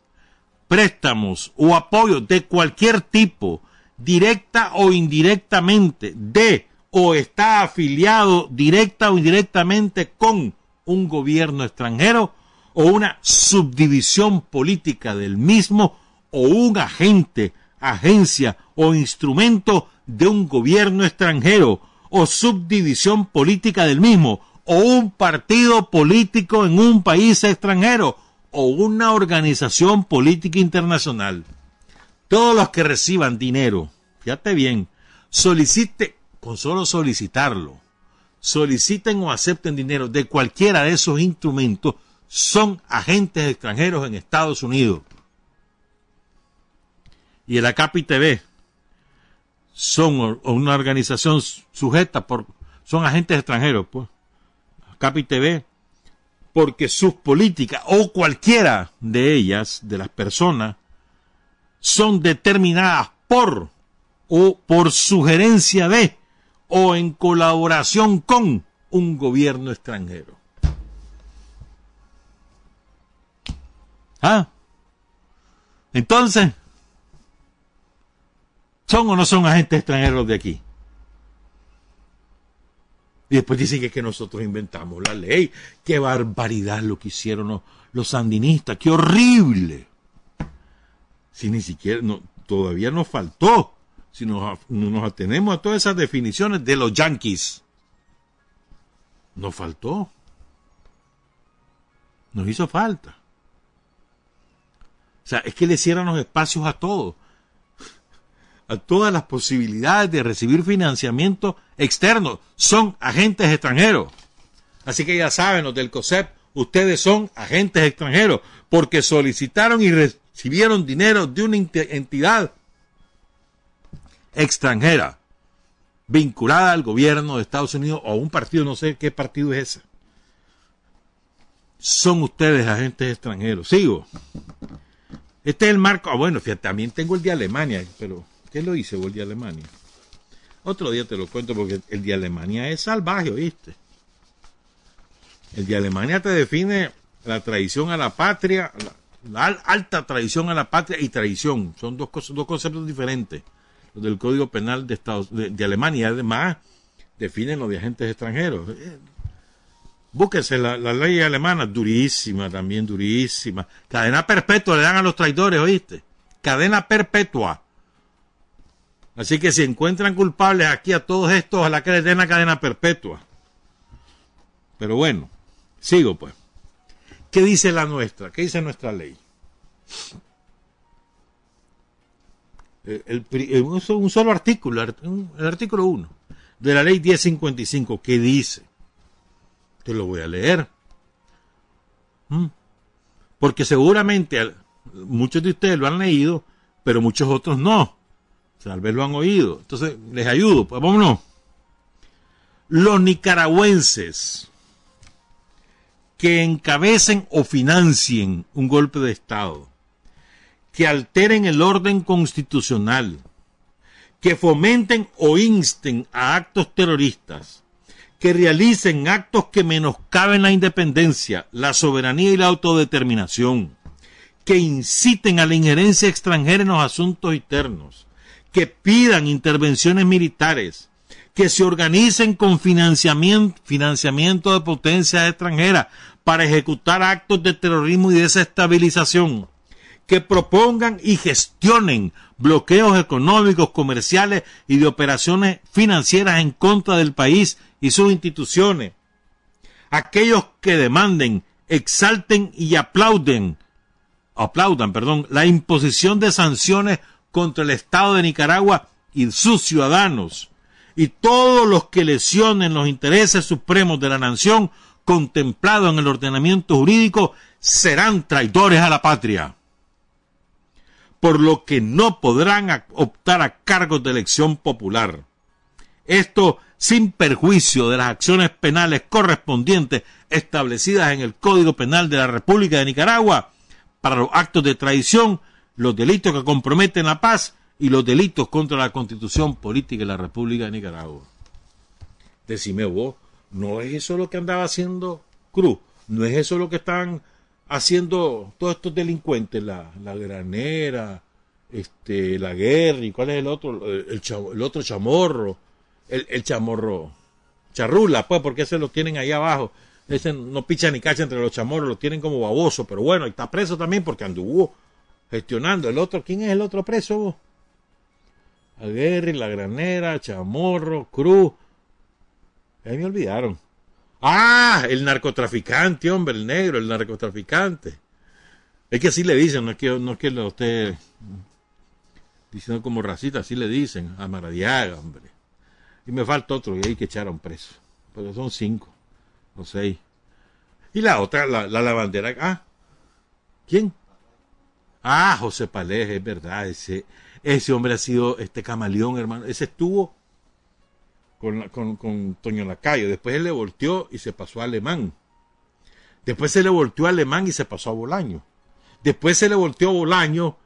préstamos o apoyo de cualquier tipo, directa o indirectamente, de o está afiliado directa o indirectamente con un gobierno extranjero o una subdivisión política del mismo o un agente, agencia o instrumento de un gobierno extranjero o subdivisión política del mismo o un partido político en un país extranjero o una organización política internacional. Todos los que reciban dinero, fíjate bien, solicite, con solo solicitarlo, soliciten o acepten dinero de cualquiera de esos instrumentos, son agentes extranjeros en Estados Unidos. Y el ACAPI TV son una organización sujeta por, son agentes extranjeros, pues. Capi TV, porque sus políticas o cualquiera de ellas, de las personas, son determinadas por o por sugerencia de o en colaboración con un gobierno extranjero. ¿Ah? Entonces, ¿son o no son agentes extranjeros de aquí? Y después dicen que, es que nosotros inventamos la ley. Qué barbaridad lo que hicieron los, sandinistas. Qué horrible. Si ni siquiera, no, todavía nos faltó. Si nos, nos atenemos a todas esas definiciones de los yanquis. Nos faltó. Nos hizo falta. O sea, es que le cierran los espacios a todos a todas las posibilidades de recibir financiamiento externo. Son agentes extranjeros. Así que ya saben, los del COSEP, ustedes son agentes extranjeros porque solicitaron y recibieron dinero de una entidad extranjera vinculada al gobierno de Estados Unidos o a un partido, no sé qué partido es ese. Son ustedes agentes extranjeros. Sigo. Este es el marco. Ah, bueno, fíjate, también tengo el de Alemania, pero ¿Qué lo hice el de Alemania? Otro día te lo cuento porque el de Alemania es salvaje, ¿oíste? El de Alemania te define la traición a la patria, La alta traición a la patria y traición. Son dos, dos conceptos diferentes. Los del Código Penal de, Estados, de, Alemania, además, definen los de agentes extranjeros. Eh, búsquense la, la, ley alemana, durísima también, durísima. Cadena perpetua le dan a los traidores, ¿oíste? Cadena perpetua. Así que si encuentran culpables aquí a todos estos, a la que les den la cadena perpetua. Pero bueno, sigo pues. ¿Qué dice la nuestra? ¿Qué dice nuestra ley? El, un solo artículo, el artículo 1 de la ley 1055, ¿qué dice? Te lo voy a leer. ¿Mm? Porque seguramente muchos de ustedes lo han leído, pero muchos otros no. Tal vez lo han oído. Entonces, les ayudo. Pues vámonos. Los nicaragüenses que encabecen o financien un golpe de Estado, que alteren el orden constitucional, que fomenten o insten a actos terroristas, que realicen actos que menoscaben la independencia, la soberanía y la autodeterminación, que inciten a la injerencia extranjera en los asuntos internos, que pidan intervenciones militares, que se organicen con financiamiento, financiamiento de potencias extranjeras para ejecutar actos de terrorismo y desestabilización, que propongan y gestionen bloqueos económicos, comerciales y de operaciones financieras en contra del país y sus instituciones. Aquellos que demanden, exalten y aplauden, aplaudan, perdón, la imposición de sanciones contra el Estado de Nicaragua y sus ciudadanos, y todos los que lesionen los intereses supremos de la nación contemplados en el ordenamiento jurídico serán traidores a la patria, por lo que no podrán optar a cargos de elección popular. Esto sin perjuicio de las acciones penales correspondientes establecidas en el Código Penal de la República de Nicaragua para los actos de traición, los delitos que comprometen la paz y los delitos contra la constitución política de la República de Nicaragua. Decime vos, ¿no es eso lo que andaba haciendo Cruz? ¿No es eso lo que están haciendo todos estos delincuentes? La, la granera, este, la guerra, ¿y cuál es el otro? El, el otro chamorro el, chamorro charrula, pues, porque ese lo tienen ahí abajo. Ese no picha ni cacha entre los chamorros, lo tienen como baboso, pero bueno, está preso también porque anduvo gestionando. El otro, ¿quién es el otro preso? Aguerri, La Granera, Chamorro, Cruz. Ahí me olvidaron. Ah, el narcotraficante, hombre, el negro, el narcotraficante. Es que así le dicen, no es que, no es que lo esté diciendo como racista, así le dicen a Maradiaga, hombre. Y me falta otro y hay que echar a un preso. Pero son cinco o seis. Y la otra, la, la lavandera. Ah, ¿quién? Ah, José Paleje, es verdad. Ese, ese hombre ha sido este camaleón, hermano. Ese estuvo con, con, Toño Lacayo. Después él le volteó y se pasó a Alemán. Después se le volteó a Alemán y se pasó a Bolaño. Después se le volteó a Bolaño,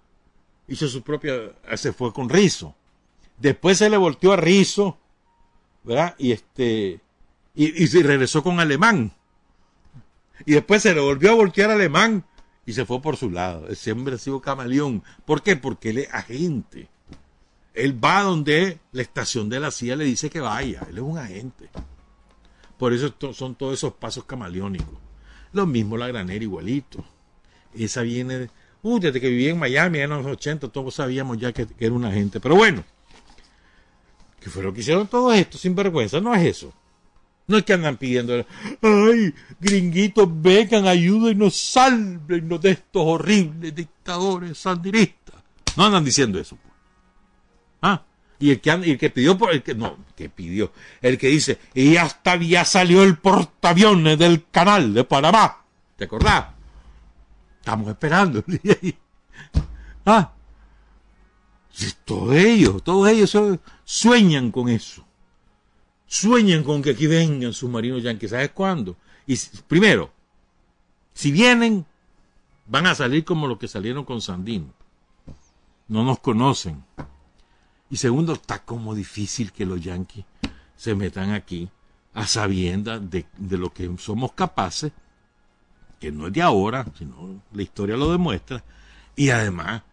hizo su propia, se fue con Rizo. Después se le volteó a Rizo ¿verdad? Y este, y, se regresó con alemán. Y después se le volvió a voltear alemán y se fue por su lado. Ese hombre ha sido camaleón. ¿Por qué? Porque él es agente. Él va donde la estación de la CIA le dice que vaya. Él es un agente. Por eso son todos esos pasos camaleónicos. Lo mismo la granera igualito. Esa viene, de, uh, desde que vivía en Miami en los 80, todos sabíamos ya que, que era un agente. Pero bueno, que fue lo que hicieron todos estos sinvergüenza, no es eso. No es que andan pidiendo, ay, gringuitos, vengan, ayúdenos, sálvenos de estos horribles dictadores sandinistas. No andan diciendo eso. Pues. Ah, y el que, el que pidió, por, el que, no, que pidió, el que dice, y hasta ya salió el portaaviones del canal de Panamá. ¿Te acordás? Estamos esperando. ah, todos ellos, todos ellos sueñan con eso. Sueñan con que aquí vengan submarinos yanquis. ¿Sabes cuándo? Y primero, si vienen, van a salir como los que salieron con Sandino. No nos conocen. Y segundo, está como difícil que los yanquis se metan aquí a sabiendas de, lo que somos capaces que no es de ahora, sino la historia lo demuestra, y además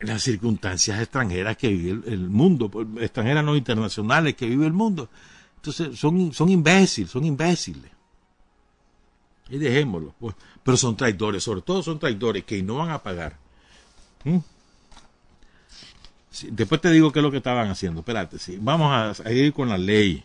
las circunstancias extranjeras que vive el, mundo, extranjeras no internacionales que vive el mundo. Entonces son, son imbéciles, son imbéciles. Y dejémoslo. Pues. Pero son traidores, sobre todo son traidores que no van a pagar. ¿Mm? después te digo qué es lo que estaban haciendo. Espérate, sí. Vamos a, ir con la ley.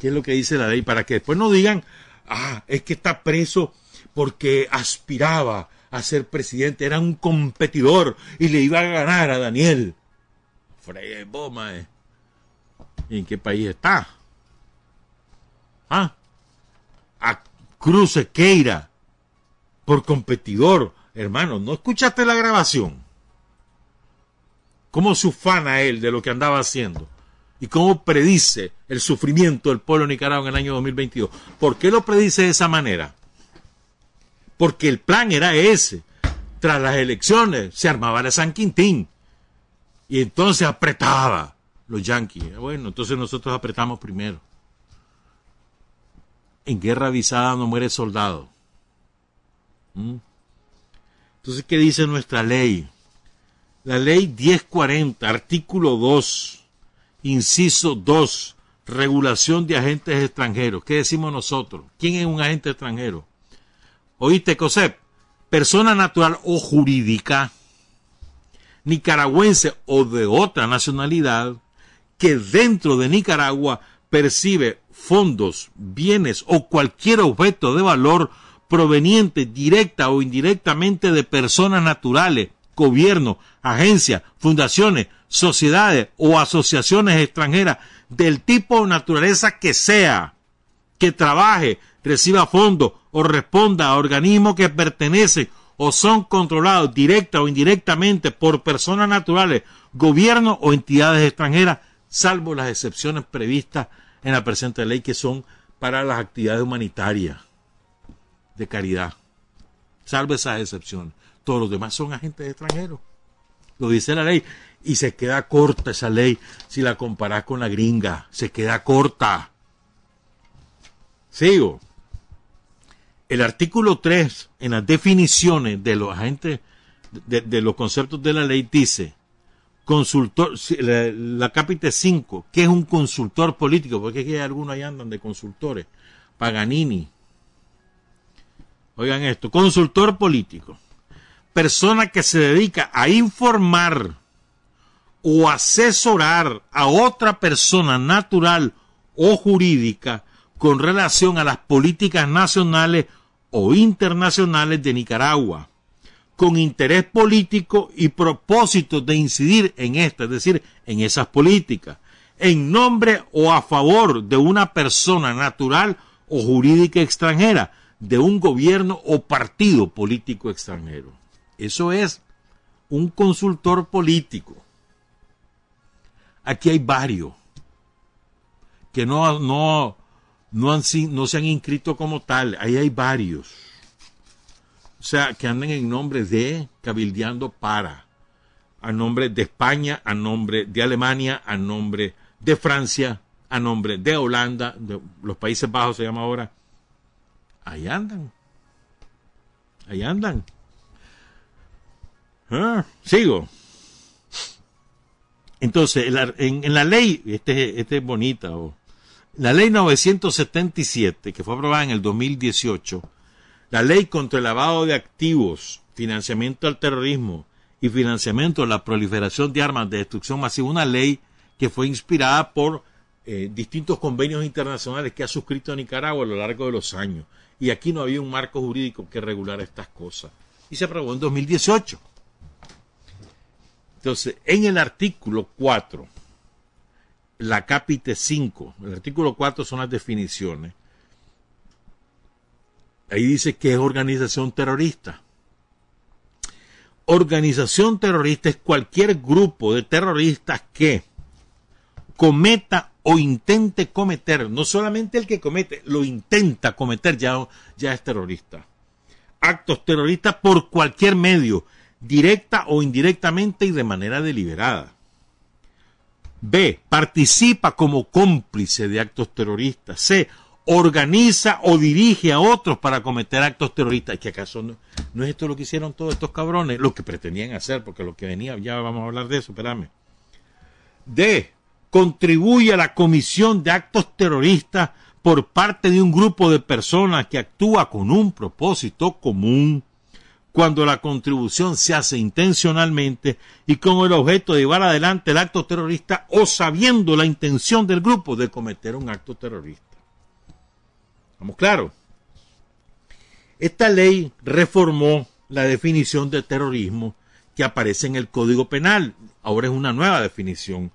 ¿Qué es lo que dice la ley? Para que después no digan, ah, es que está preso porque aspiraba a ser presidente, era un competidor y le iba a ganar a Daniel. Frey Boma, eh. ¿Y en qué país está? ¿Ah? A Cruz Queira por competidor. Hermano, ¿no escuchaste la grabación? ¿Cómo se ufana él de lo que andaba haciendo? ¿Y cómo predice el sufrimiento del pueblo nicaragua en el año 2022? ¿Por qué lo predice de esa manera? Porque el plan era ese. Tras las elecciones se armaba la San Quintín. Y entonces apretaba los yanquis. Bueno, entonces nosotros apretamos primero. En guerra avisada no muere soldado. ¿Mm? Entonces, ¿qué dice nuestra ley? La ley 1040, artículo 2, inciso 2, regulación de agentes extranjeros. ¿Qué decimos nosotros? ¿Quién es un agente extranjero? Oíste, COSEP, persona natural o jurídica, nicaragüense o de otra nacionalidad, que dentro de Nicaragua percibe fondos, bienes o cualquier objeto de valor proveniente directa o indirectamente de personas naturales, gobierno, agencias, fundaciones, sociedades o asociaciones extranjeras del tipo o naturaleza que sea, que trabaje, reciba fondos o responda a organismos que pertenecen o son controlados directa o indirectamente por personas naturales, gobierno o entidades extranjeras, salvo las excepciones previstas en la presente ley que son para las actividades humanitarias de caridad. Salvo esas excepciones. Todos los demás son agentes extranjeros. Lo dice la ley. Y se queda corta esa ley si la comparas con la gringa. Se queda corta. Sigo. El artículo 3, en las definiciones de los agentes, de, los conceptos de la ley, dice, consultor, la, la capítulo 5, ¿qué es un consultor político? Porque aquí hay algunos ahí andan de consultores. Paganini. Oigan esto, consultor político. Persona que se dedica a informar o asesorar a otra persona natural o jurídica con relación a las políticas nacionales o internacionales de Nicaragua, con interés político y propósito de incidir en estas, es decir, en esas políticas, en nombre o a favor de una persona natural o jurídica extranjera, de un gobierno o partido político extranjero. Eso es un consultor político. Aquí hay varios que no, no, no, han, no se han inscrito como tal, ahí hay varios. O sea, que andan en nombre de Cabildeando para, a nombre de España, a nombre de Alemania, a nombre de Francia, a nombre de Holanda, de los Países Bajos se llama ahora. Ahí andan. Ahí andan. Ah, sigo. Entonces, en, la ley, este, este es bonita, o la ley 977, que fue aprobada en el 2018, la ley contra el lavado de activos, financiamiento al terrorismo y financiamiento a la proliferación de armas de destrucción masiva, una ley que fue inspirada por eh, distintos convenios internacionales que ha suscrito Nicaragua a lo largo de los años. Y aquí no había un marco jurídico que regulara estas cosas. Y se aprobó en 2018. Entonces, en el artículo 4 la capite 5, el artículo 4 son las definiciones. Ahí dice que es organización terrorista. Organización terrorista es cualquier grupo de terroristas que cometa o intente cometer, no solamente el que comete, lo intenta cometer, ya, ya es terrorista. Actos terroristas por cualquier medio, directa o indirectamente y de manera deliberada. B. Participa como cómplice de actos terroristas. C. organiza o dirige a otros para cometer actos terroristas. ¿Que acaso no, no es esto lo que hicieron todos estos cabrones? Lo que pretendían hacer, porque lo que venía, ya vamos a hablar de eso, espérame. D. Contribuye a la comisión de actos terroristas por parte de un grupo de personas que actúa con un propósito común cuando la contribución se hace intencionalmente y con el objeto de llevar adelante el acto terrorista o sabiendo la intención del grupo de cometer un acto terrorista. ¿Estamos claros? Esta ley reformó la definición de terrorismo que aparece en el Código Penal. Ahora es una nueva definición.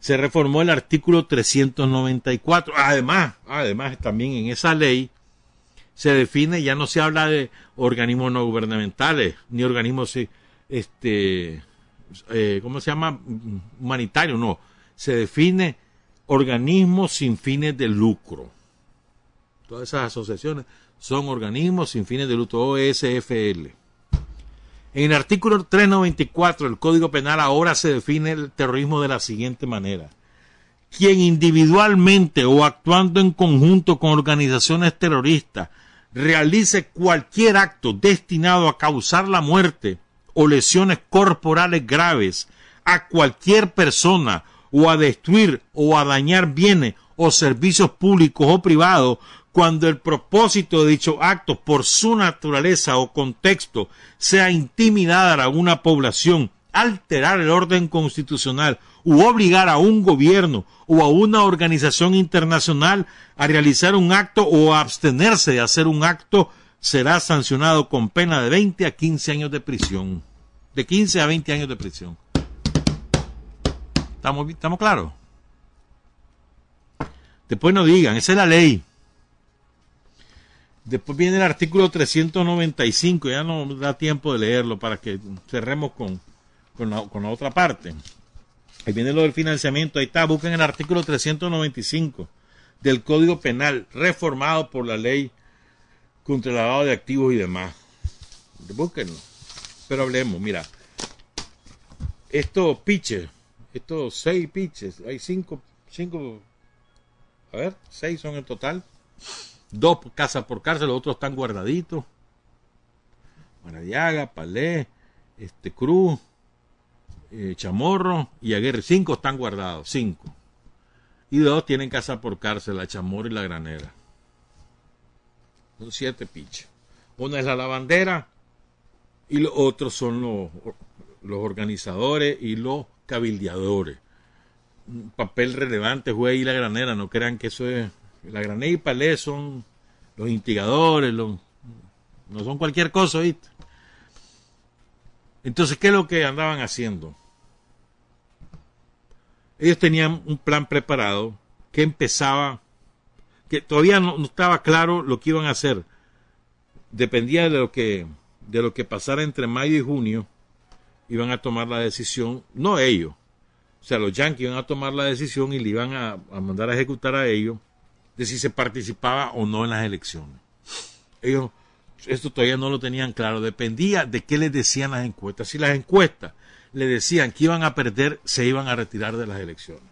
Se reformó el artículo 394. Además, además también en esa ley se define, ya no se habla de organismos no gubernamentales, ni organismos, este, eh, ¿cómo se llama? Humanitarios, no. Se define organismos sin fines de lucro. Todas esas asociaciones son organismos sin fines de lucro, OSFL. En el artículo 394 del Código Penal ahora se define el terrorismo de la siguiente manera. Quien individualmente o actuando en conjunto con organizaciones terroristas realice cualquier acto destinado a causar la muerte o lesiones corporales graves a cualquier persona o a destruir o a dañar bienes o servicios públicos o privados cuando el propósito de dicho acto por su naturaleza o contexto sea intimidar a una población, alterar el orden constitucional u obligar a un gobierno o a una organización internacional a realizar un acto o a abstenerse de hacer un acto, será sancionado con pena de 20 a 15 años de prisión. De 15 a 20 años de prisión. ¿Estamos, claros? Después no digan, esa es la ley. Después viene el artículo 395, ya no da tiempo de leerlo para que cerremos con, con, la, otra parte. Ahí viene lo del financiamiento, ahí está, busquen el artículo 395 del Código Penal, reformado por la ley contra el lavado de activos y demás. Búsquenlo. Pero hablemos, mira. Estos pitches, estos seis pitches, hay cinco, cinco, a ver, seis son en total. Dos casa por cárcel, los otros están guardaditos. Maradiaga, Palé, este Cruz, eh, Chamorro y Aguirre. Cinco están guardados, cinco. Y dos tienen casa por cárcel, la Chamorro y la Granera. Son siete piches. Una es la lavandera y los otros son los, los organizadores y los cabildeadores. Un papel relevante juega y la granera, no crean que eso es. La granera y palé son los instigadores, los, no son cualquier cosa. Entonces, ¿qué es lo que andaban haciendo? Ellos tenían un plan preparado que empezaba, que todavía no, estaba claro lo que iban a hacer. Dependía de lo que, de lo que pasara entre mayo y junio, iban a tomar la decisión, no ellos, sea, los yanquis iban a tomar la decisión y le iban a, a mandar a ejecutar a ellos de si se participaba o no en las elecciones. Ellos esto todavía no lo tenían claro, dependía de qué les decían las encuestas. Si las encuestas le decían que iban a perder, se iban a retirar de las elecciones.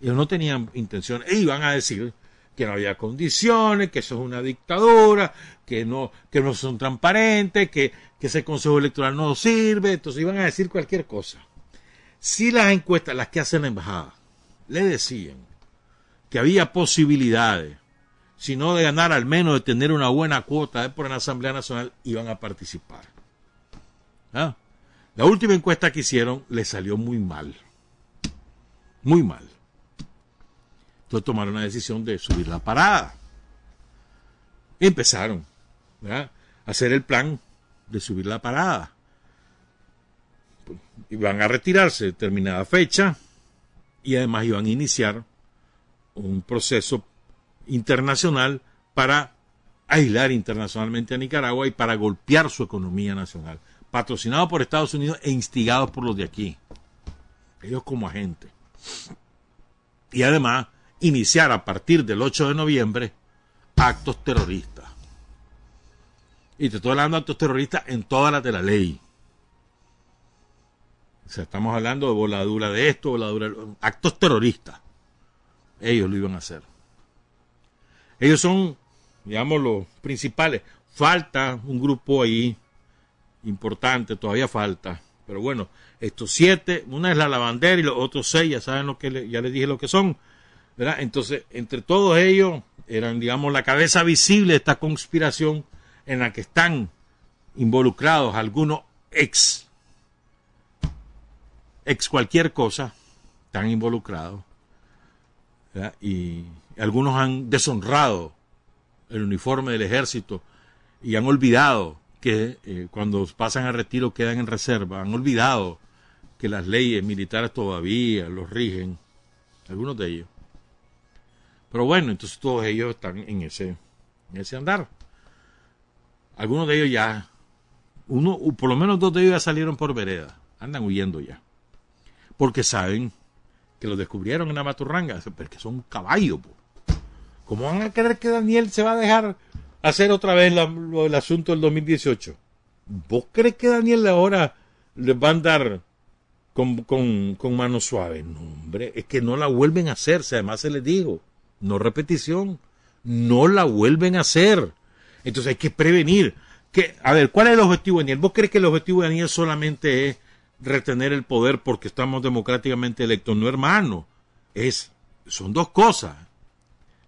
Ellos no tenían intención, e iban a decir que no había condiciones, que eso es una dictadura, que no, que no son transparentes, que, que ese consejo electoral no sirve, entonces iban a decir cualquier cosa. Si las encuestas, las que hacen la embajada, le decían que había posibilidades sino de ganar al menos de tener una buena cuota por la Asamblea Nacional, iban a participar. ¿Ah? La última encuesta que hicieron le salió muy mal. Muy mal. Entonces tomaron la decisión de subir la parada. Y empezaron a hacer el plan de subir la parada. Iban a retirarse determinada fecha y además iban a iniciar un proceso internacional para aislar internacionalmente a Nicaragua y para golpear su economía nacional, patrocinado por Estados Unidos e instigado por los de aquí, ellos como agentes. Y además, iniciar a partir del 8 de noviembre actos terroristas. Y te estoy hablando de actos terroristas en todas las de la ley. O sea, estamos hablando de voladura de esto, voladura de... actos terroristas. Ellos lo iban a hacer. Ellos son, digamos, los principales. Falta un grupo ahí importante, todavía falta. Pero bueno, estos siete, una es la lavandera y los otros seis, ya saben lo que ya les dije lo que son. ¿verdad? Entonces, entre todos ellos, eran, digamos, la cabeza visible de esta conspiración en la que están involucrados algunos ex, ex cualquier cosa, están involucrados. Y algunos han deshonrado el uniforme del ejército y han olvidado que eh, cuando pasan a retiro quedan en reserva, han olvidado que las leyes militares todavía los rigen, algunos de ellos. Pero bueno, entonces todos ellos están en ese, en ese andar. Algunos de ellos ya, uno, por lo menos dos de ellos ya salieron por vereda, andan huyendo ya. Porque saben que los descubrieron en la maturranga, porque son caballos. ¿Cómo van a creer que Daniel se va a dejar hacer otra vez lo, el asunto del 2018? ¿Vos crees que Daniel ahora les va a andar con, con, con mano suave? No, hombre, es que no la vuelven a hacer, además se les dijo no repetición. No la vuelven a hacer. Entonces hay que prevenir. Que, a ver, ¿cuál es el objetivo de Daniel? ¿Vos crees que el objetivo de Daniel solamente es retener el poder porque estamos democráticamente electos? No, hermano. Es, son dos cosas.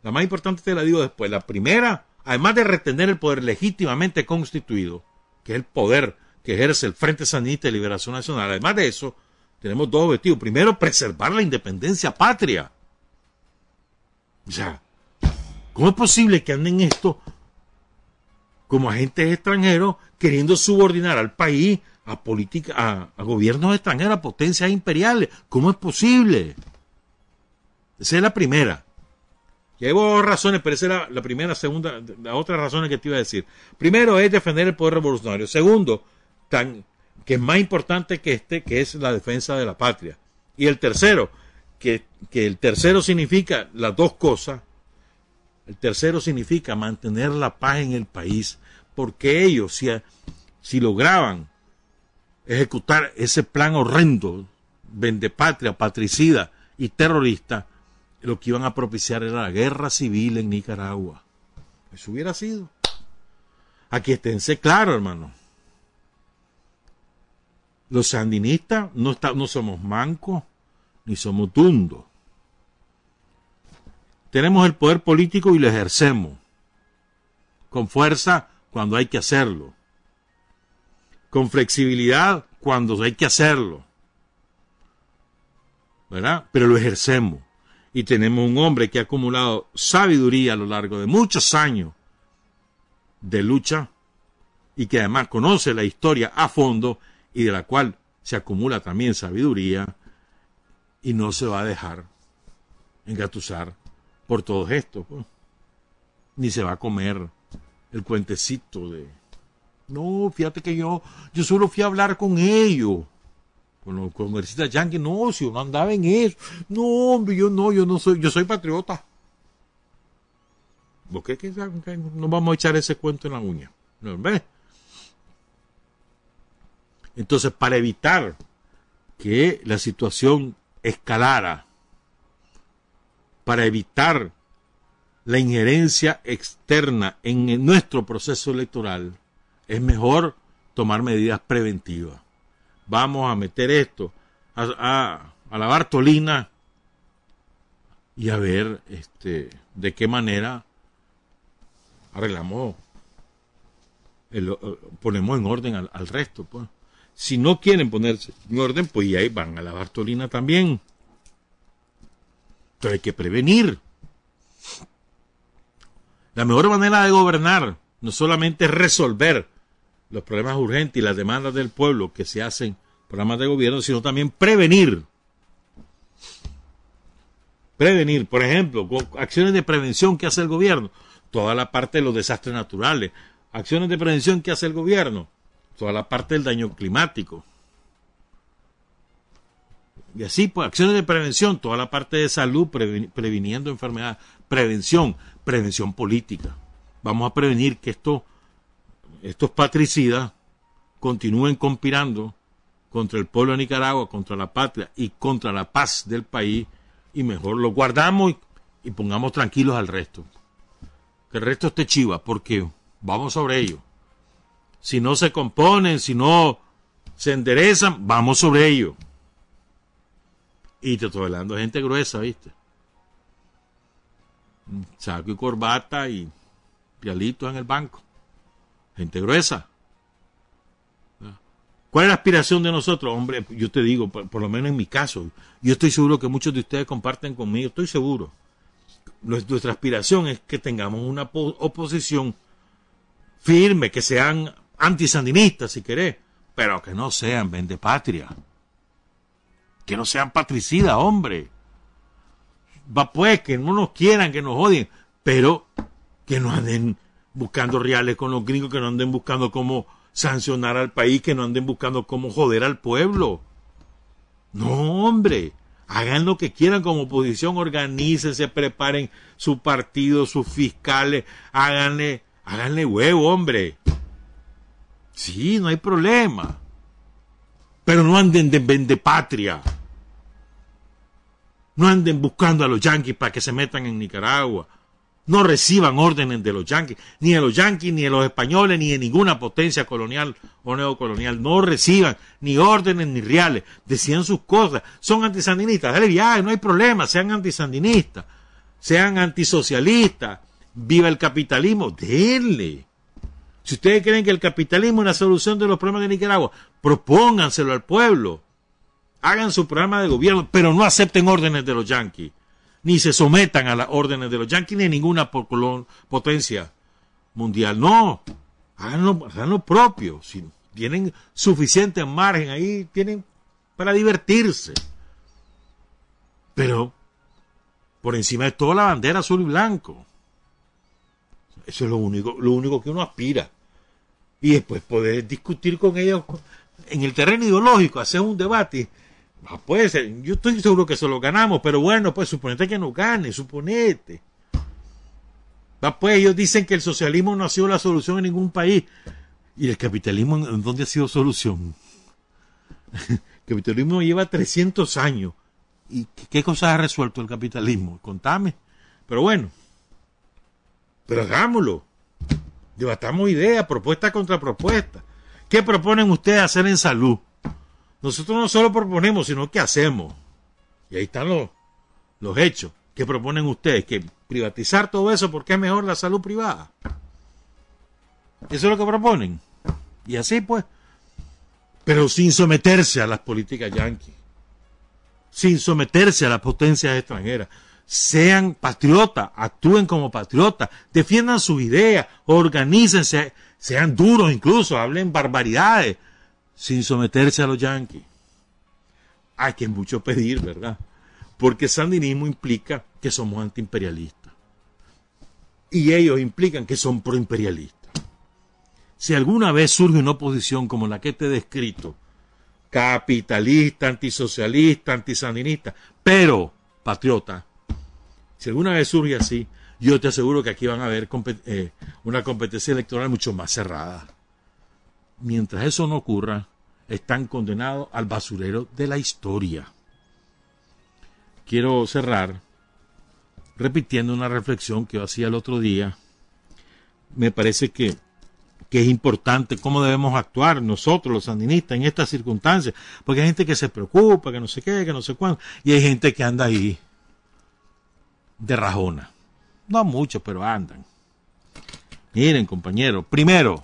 La más importante te la digo después. La primera, además de retener el poder legítimamente constituido, que es el poder que ejerce el Frente Sanista de Liberación Nacional, además de eso, tenemos dos objetivos. Primero, preservar la independencia patria. O sea, ¿cómo es posible que anden esto como agentes extranjeros queriendo subordinar al país a política, a, gobiernos extranjeros, a potencias imperiales? ¿Cómo es posible? Esa es la primera. Y hay dos razones, pero esa es la, primera, segunda, las otras razones que te iba a decir. Primero es defender el poder revolucionario. Segundo, tan, que es más importante que este, que es la defensa de la patria. Y el tercero, que, el tercero significa las dos cosas. El tercero significa mantener la paz en el país, porque ellos, si, si lograban ejecutar ese plan horrendo, vendepatria, patricida y terrorista, lo que iban a propiciar era la guerra civil en Nicaragua. Eso hubiera sido. Aquí esténse claro, hermano. Los sandinistas no, no somos mancos ni somos tundos. Tenemos el poder político y lo ejercemos. Con fuerza cuando hay que hacerlo. Con flexibilidad cuando hay que hacerlo. ¿Verdad? Pero lo ejercemos. Y tenemos un hombre que ha acumulado sabiduría a lo largo de muchos años de lucha y que además conoce la historia a fondo y de la cual se acumula también sabiduría y no se va a dejar engatusar por todo esto. Pues. Ni se va a comer el cuentecito de, no, fíjate que yo, yo solo fui a hablar con ellos. Con los congresistas yanquis, no, si uno andaba en eso. No, hombre, yo no, yo no soy, yo soy patriota. ¿Vos crees que no vamos a echar ese cuento en la uña? ¿No ves? Entonces, para evitar que la situación escalara para evitar la injerencia externa en nuestro proceso electoral, es mejor tomar medidas preventivas. Vamos a meter esto a, la Bartolina y a ver este, de qué manera arreglamos, ponemos en orden al, resto. Pues. Si no quieren ponerse en orden, pues ahí van a la Bartolina también. Entonces hay que prevenir. La mejor manera de gobernar no solamente es resolver los problemas urgentes y las demandas del pueblo que se hacen programas de gobierno, sino también prevenir. Prevenir, por ejemplo, acciones de prevención que hace el gobierno, toda la parte de los desastres naturales, acciones de prevención que hace el gobierno, toda la parte del daño climático. Y así, pues, acciones de prevención, toda la parte de salud, previniendo enfermedades, prevención, prevención política. Vamos a prevenir que esto, estos patricidas continúen conspirando contra el pueblo de Nicaragua, contra la patria y contra la paz del país, y mejor lo guardamos y, pongamos tranquilos al resto. que el resto esté chiva, porque vamos sobre ello. Si no se componen, si no se enderezan, vamos sobre ello. Y te estoy hablando de gente gruesa, ¿viste? Saco y corbata y pialitos en el banco. Gente gruesa. ¿Cuál es la aspiración de nosotros? Hombre, yo te digo, por, lo menos en mi caso, yo estoy seguro que muchos de ustedes comparten conmigo, estoy seguro. Nuestra aspiración es que tengamos una oposición firme, que sean antisandinistas, si querés, pero que no sean vendepatria. Que no sean patricidas, hombre. Va pues, que no nos quieran, que nos odien, pero que no anden buscando reales con los gringos, que no anden buscando cómo sancionar al país, que no anden buscando cómo joder al pueblo. No, hombre. Hagan lo que quieran como oposición, organícense, preparen su partido, sus fiscales, háganle, háganle huevo, hombre. Sí, no hay problema. Pero no anden de patria. No anden buscando a los yanquis para que se metan en Nicaragua no reciban órdenes de los yanquis, ni de los yanquis, ni de los españoles, ni de ninguna potencia colonial o neocolonial. No reciban ni órdenes ni reales. Decían sus cosas. Son antisandinistas. Dale viaje, no hay problema. Sean antisandinistas. Sean antisocialistas. Viva el capitalismo. Denle. Si ustedes creen que el capitalismo es la solución de los problemas de Nicaragua, propónganselo al pueblo. Hagan su programa de gobierno, pero no acepten órdenes de los yanquis ni se sometan a las órdenes de los yanquis ni ninguna potencia mundial. No, hagan lo, propio. Si tienen suficiente margen ahí, tienen para divertirse. Pero por encima de toda la bandera azul y blanco. Eso es lo único, lo único que uno aspira. Y después poder discutir con ellos en el terreno ideológico, hacer un debate Ah, puede ser, yo estoy seguro que eso lo ganamos, pero bueno, pues suponete que no gane, suponete. Va, pues ellos dicen que el socialismo no ha sido la solución en ningún país. ¿Y el capitalismo en dónde ha sido solución? el capitalismo lleva 300 años. ¿Y qué cosas ha resuelto el capitalismo? Contame. Pero bueno, pero hagámoslo. Debatamos ideas, propuesta contra propuesta. ¿Qué proponen ustedes hacer en salud? Nosotros no solo proponemos, sino que hacemos. Y ahí están los, los hechos. que proponen ustedes? Que privatizar todo eso porque es mejor la salud privada. Eso es lo que proponen. Y así pues. Pero sin someterse a las políticas yanquis. Sin someterse a las potencias extranjeras. Sean patriotas, actúen como patriotas, defiendan sus ideas, organícense, sean duros incluso, hablen barbaridades, sin someterse a los yanquis. Hay que mucho pedir, ¿verdad? Porque sandinismo implica que somos antiimperialistas. Y ellos implican que son proimperialistas. Si alguna vez surge una oposición como la que te he descrito, capitalista, antisocialista, antisandinista, pero patriota, si alguna vez surge así, yo te aseguro que aquí van a haber eh, una competencia electoral mucho más cerrada mientras eso no ocurra, están condenados al basurero de la historia. Quiero cerrar repitiendo una reflexión que yo hacía el otro día. Me parece que, que es importante cómo debemos actuar nosotros, los sandinistas, en estas circunstancias. Porque hay gente que se preocupa, que no sé qué, que no sé cuándo. Y hay gente que anda ahí de rajona. No muchos, pero andan. Miren, compañeros, primero,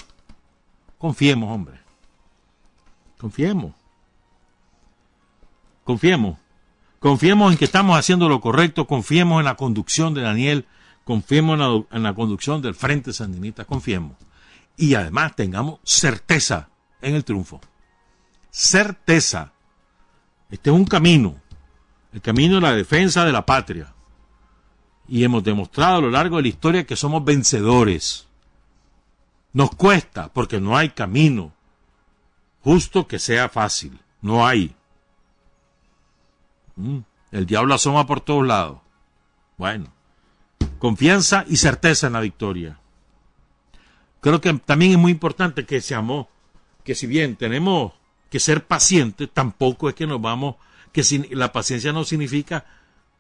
Confiemos, hombre. Confiemos. Confiemos. Confiemos en que estamos haciendo lo correcto, confiemos en la conducción de Daniel, confiemos en la, conducción del Frente Sandinista, confiemos. Y además tengamos certeza en el triunfo. Certeza. Este es un camino, el camino de la defensa de la patria. Y hemos demostrado a lo largo de la historia que somos vencedores. Nos cuesta porque no hay camino justo que sea fácil. No hay. Mm, el diablo asoma por todos lados. Bueno, confianza y certeza en la victoria. Creo que también es muy importante que seamos, que si bien tenemos que ser pacientes, tampoco es que nos vamos, que la paciencia no significa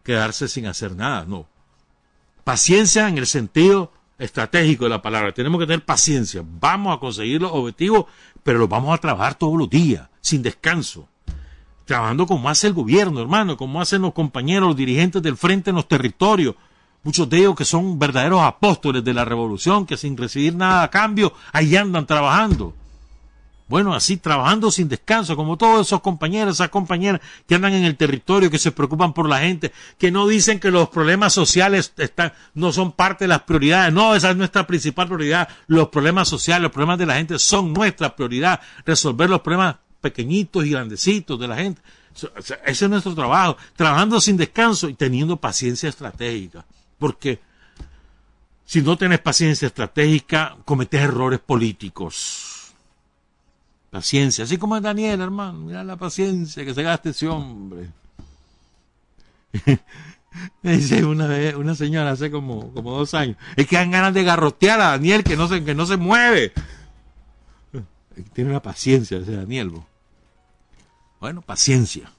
quedarse sin hacer nada, no. Paciencia en el sentido estratégico de la palabra. Tenemos que tener paciencia. Vamos a conseguir los objetivos, pero los vamos a trabajar todos los días, sin descanso. Trabajando como hace el gobierno, hermano, como hacen los compañeros, los dirigentes del frente en los territorios. Muchos de ellos que son verdaderos apóstoles de la revolución, que sin recibir nada a cambio, ahí andan trabajando. Bueno, así trabajando sin descanso, como todos esos compañeros, esas compañeras que andan en el territorio, que se preocupan por la gente, que no dicen que los problemas sociales están, no son parte de las prioridades. No, esa es nuestra principal prioridad. Los problemas sociales, los problemas de la gente son nuestra prioridad. Resolver los problemas pequeñitos y grandecitos de la gente. Ese es nuestro trabajo. Trabajando sin descanso y teniendo paciencia estratégica. Porque si no tienes paciencia estratégica, cometes errores políticos Paciencia, así como es Daniel, hermano. Mira la paciencia que se gaste ese hombre. Me dice una vez, una señora hace como, como dos años, es que dan ganas de garrotear a Daniel que no se, que no se mueve. Tiene una paciencia ese Daniel. Bueno, paciencia.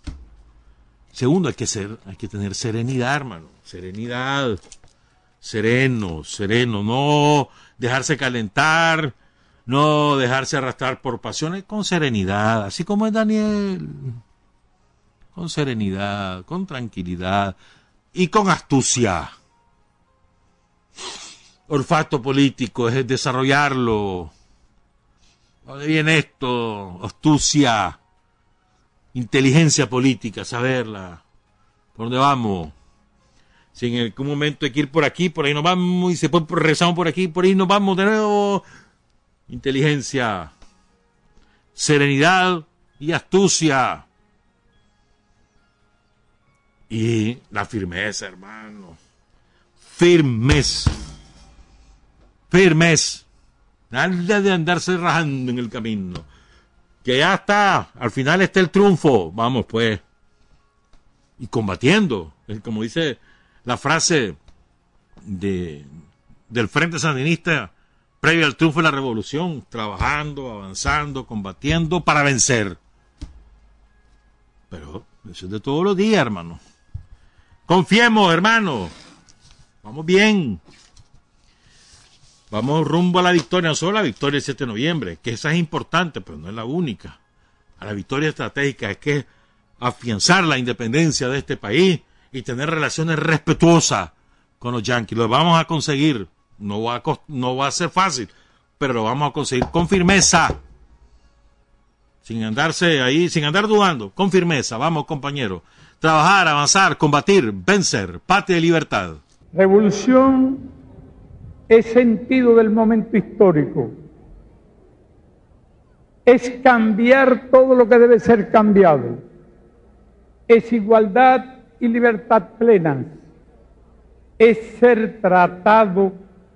Segundo, hay que ser, hay que tener serenidad, hermano. Serenidad. Sereno, sereno. No dejarse calentar no dejarse arrastrar por pasiones con serenidad, así como es Daniel, con serenidad, con tranquilidad y con astucia. Olfato político es desarrollarlo. ¿Dónde viene esto? Astucia, inteligencia política, saberla. ¿Por dónde vamos? Si en algún momento hay que ir por aquí, por ahí nos vamos, y se puede regresamos por aquí, por ahí nos vamos de nuevo, inteligencia, serenidad y astucia. Y la firmeza, hermano. Firmes. Firmes. Nada de andarse rajando en el camino. Que ya está. Al final está el triunfo. Vamos, pues. Y combatiendo. Como dice la frase de, del Frente Sandinista previo al triunfo de la revolución, trabajando, avanzando, combatiendo para vencer. Pero eso es de todos los días, hermano. Confiemos, hermano. Vamos bien. Vamos rumbo a la victoria, no solo a la victoria el 7 de noviembre, que esa es importante, pero no es la única. A la victoria estratégica es que afianzar la independencia de este país y tener relaciones respetuosas con los yanquis. Lo vamos a conseguir. No va, a, no va a ser fácil, pero lo vamos a conseguir con firmeza. Sin andarse ahí, sin andar dudando, con firmeza. Vamos, compañeros. Trabajar, avanzar, combatir, vencer. Patria y libertad. Revolución es sentido del momento histórico. Es cambiar todo lo que debe ser cambiado. Es igualdad y libertad plenas. Es ser tratado